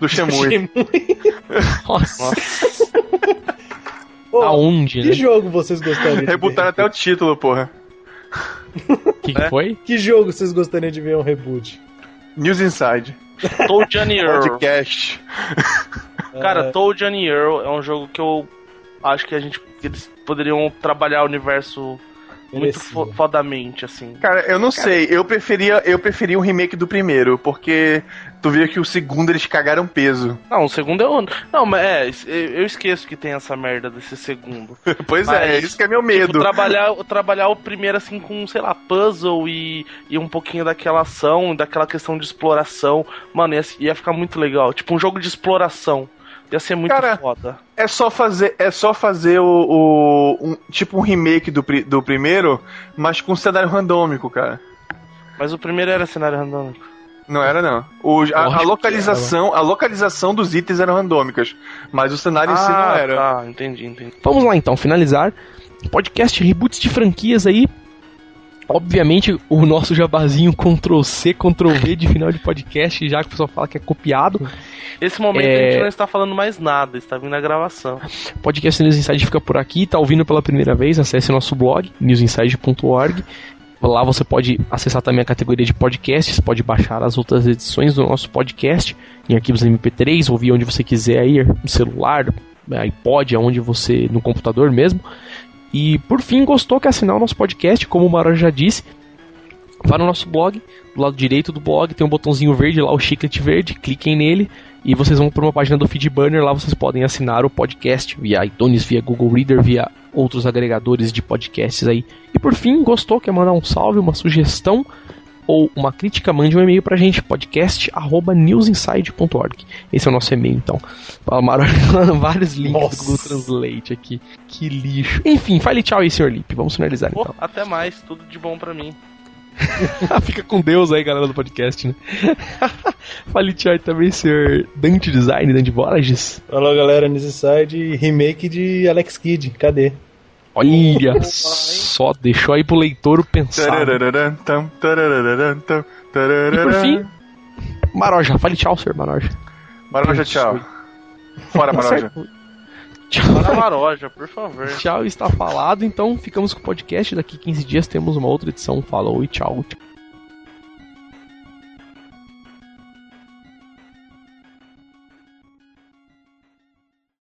do Shenmue. Nossa. Nossa. Pô, Aonde, Que né? jogo vocês gostariam? Rebutaram até o título, porra. Que, que foi? Que jogo vocês gostariam de ver um reboot? News Inside. Toad and Earl. Podcast. Cara, Ah, Toad and Earl é um jogo que eu acho que a gente que eles poderiam trabalhar o universo muito fo fodamente, assim. Cara, eu não sei, eu preferia, eu preferia um remake do primeiro, porque tu viu que o segundo eles cagaram peso. Não, o segundo é o. Não, mas é, eu esqueço que tem essa merda desse segundo. Pois é, Mas, isso que é meu Tipo, medo. trabalhar, trabalhar o primeiro assim com, sei lá, puzzle e, e um pouquinho daquela ação, daquela questão de exploração. Mano, ia, ia ficar muito legal. Tipo, um jogo de exploração. Ia ser muito Cara, foda. É só fazer, é só fazer o, o- um, tipo um remake do, do primeiro, mas com cenário randômico, cara. Mas o primeiro era cenário randômico. Não era não. O, a, a localização, a localização dos itens eram randômicas, mas o cenário em si não era. Tá, entendi, entendi. Vamos lá então, finalizar. Podcast reboots de franquias aí. Obviamente, o nosso jabazinho Ctrl C, Ctrl V de final de podcast, já que o pessoal fala que é copiado. Nesse momento É. a gente não está falando mais nada, está vindo a gravação. Podcast News Inside fica por aqui. Tá ouvindo pela primeira vez? Acesse nosso blog, newsinside.org. Lá você pode acessar também a categoria de podcasts, pode baixar as outras edições do nosso podcast em arquivos MP3, ouvir onde você quiser aí, no celular, iPod, aonde você, no computador mesmo. E por fim, gostou que assinar o nosso podcast, como o Mara já disse, vá no nosso blog, do lado direito do blog tem um botãozinho verde lá, o chiclete verde, cliquem nele e vocês vão para uma página do Feedburner, lá vocês podem assinar o podcast via iTunes, via Google Reader, via outros agregadores de podcasts aí. E por fim, gostou, quer mandar um salve, uma sugestão ou uma crítica, mande um e-mail pra gente, podcast@newsinside.org. Esse é o nosso e-mail, então. Fala, Maro, vários links Nossa. do Google Translate aqui. Que lixo. Enfim, fale tchau aí, Sr. Lipe. Vamos finalizar Pô, então. até mais, tudo de bom pra mim. Fica com Deus aí, galera do podcast, né? Fale tchau aí também, Sr. Dante Design, Dante Borges. Falou galera, nesse site remake de Alex Kidd, cadê? Olha só, deixou aí pro leitor o pensar. Tam, E por fim, Maroja, fale tchau, Sr. Maroja. Maroja, tchau. Fora, Maroja. Tchau. Para a Maroja, por favor. Tchau, está falado. Então ficamos com o podcast. Daqui 15 dias temos uma outra edição. Falou e tchau. tchau.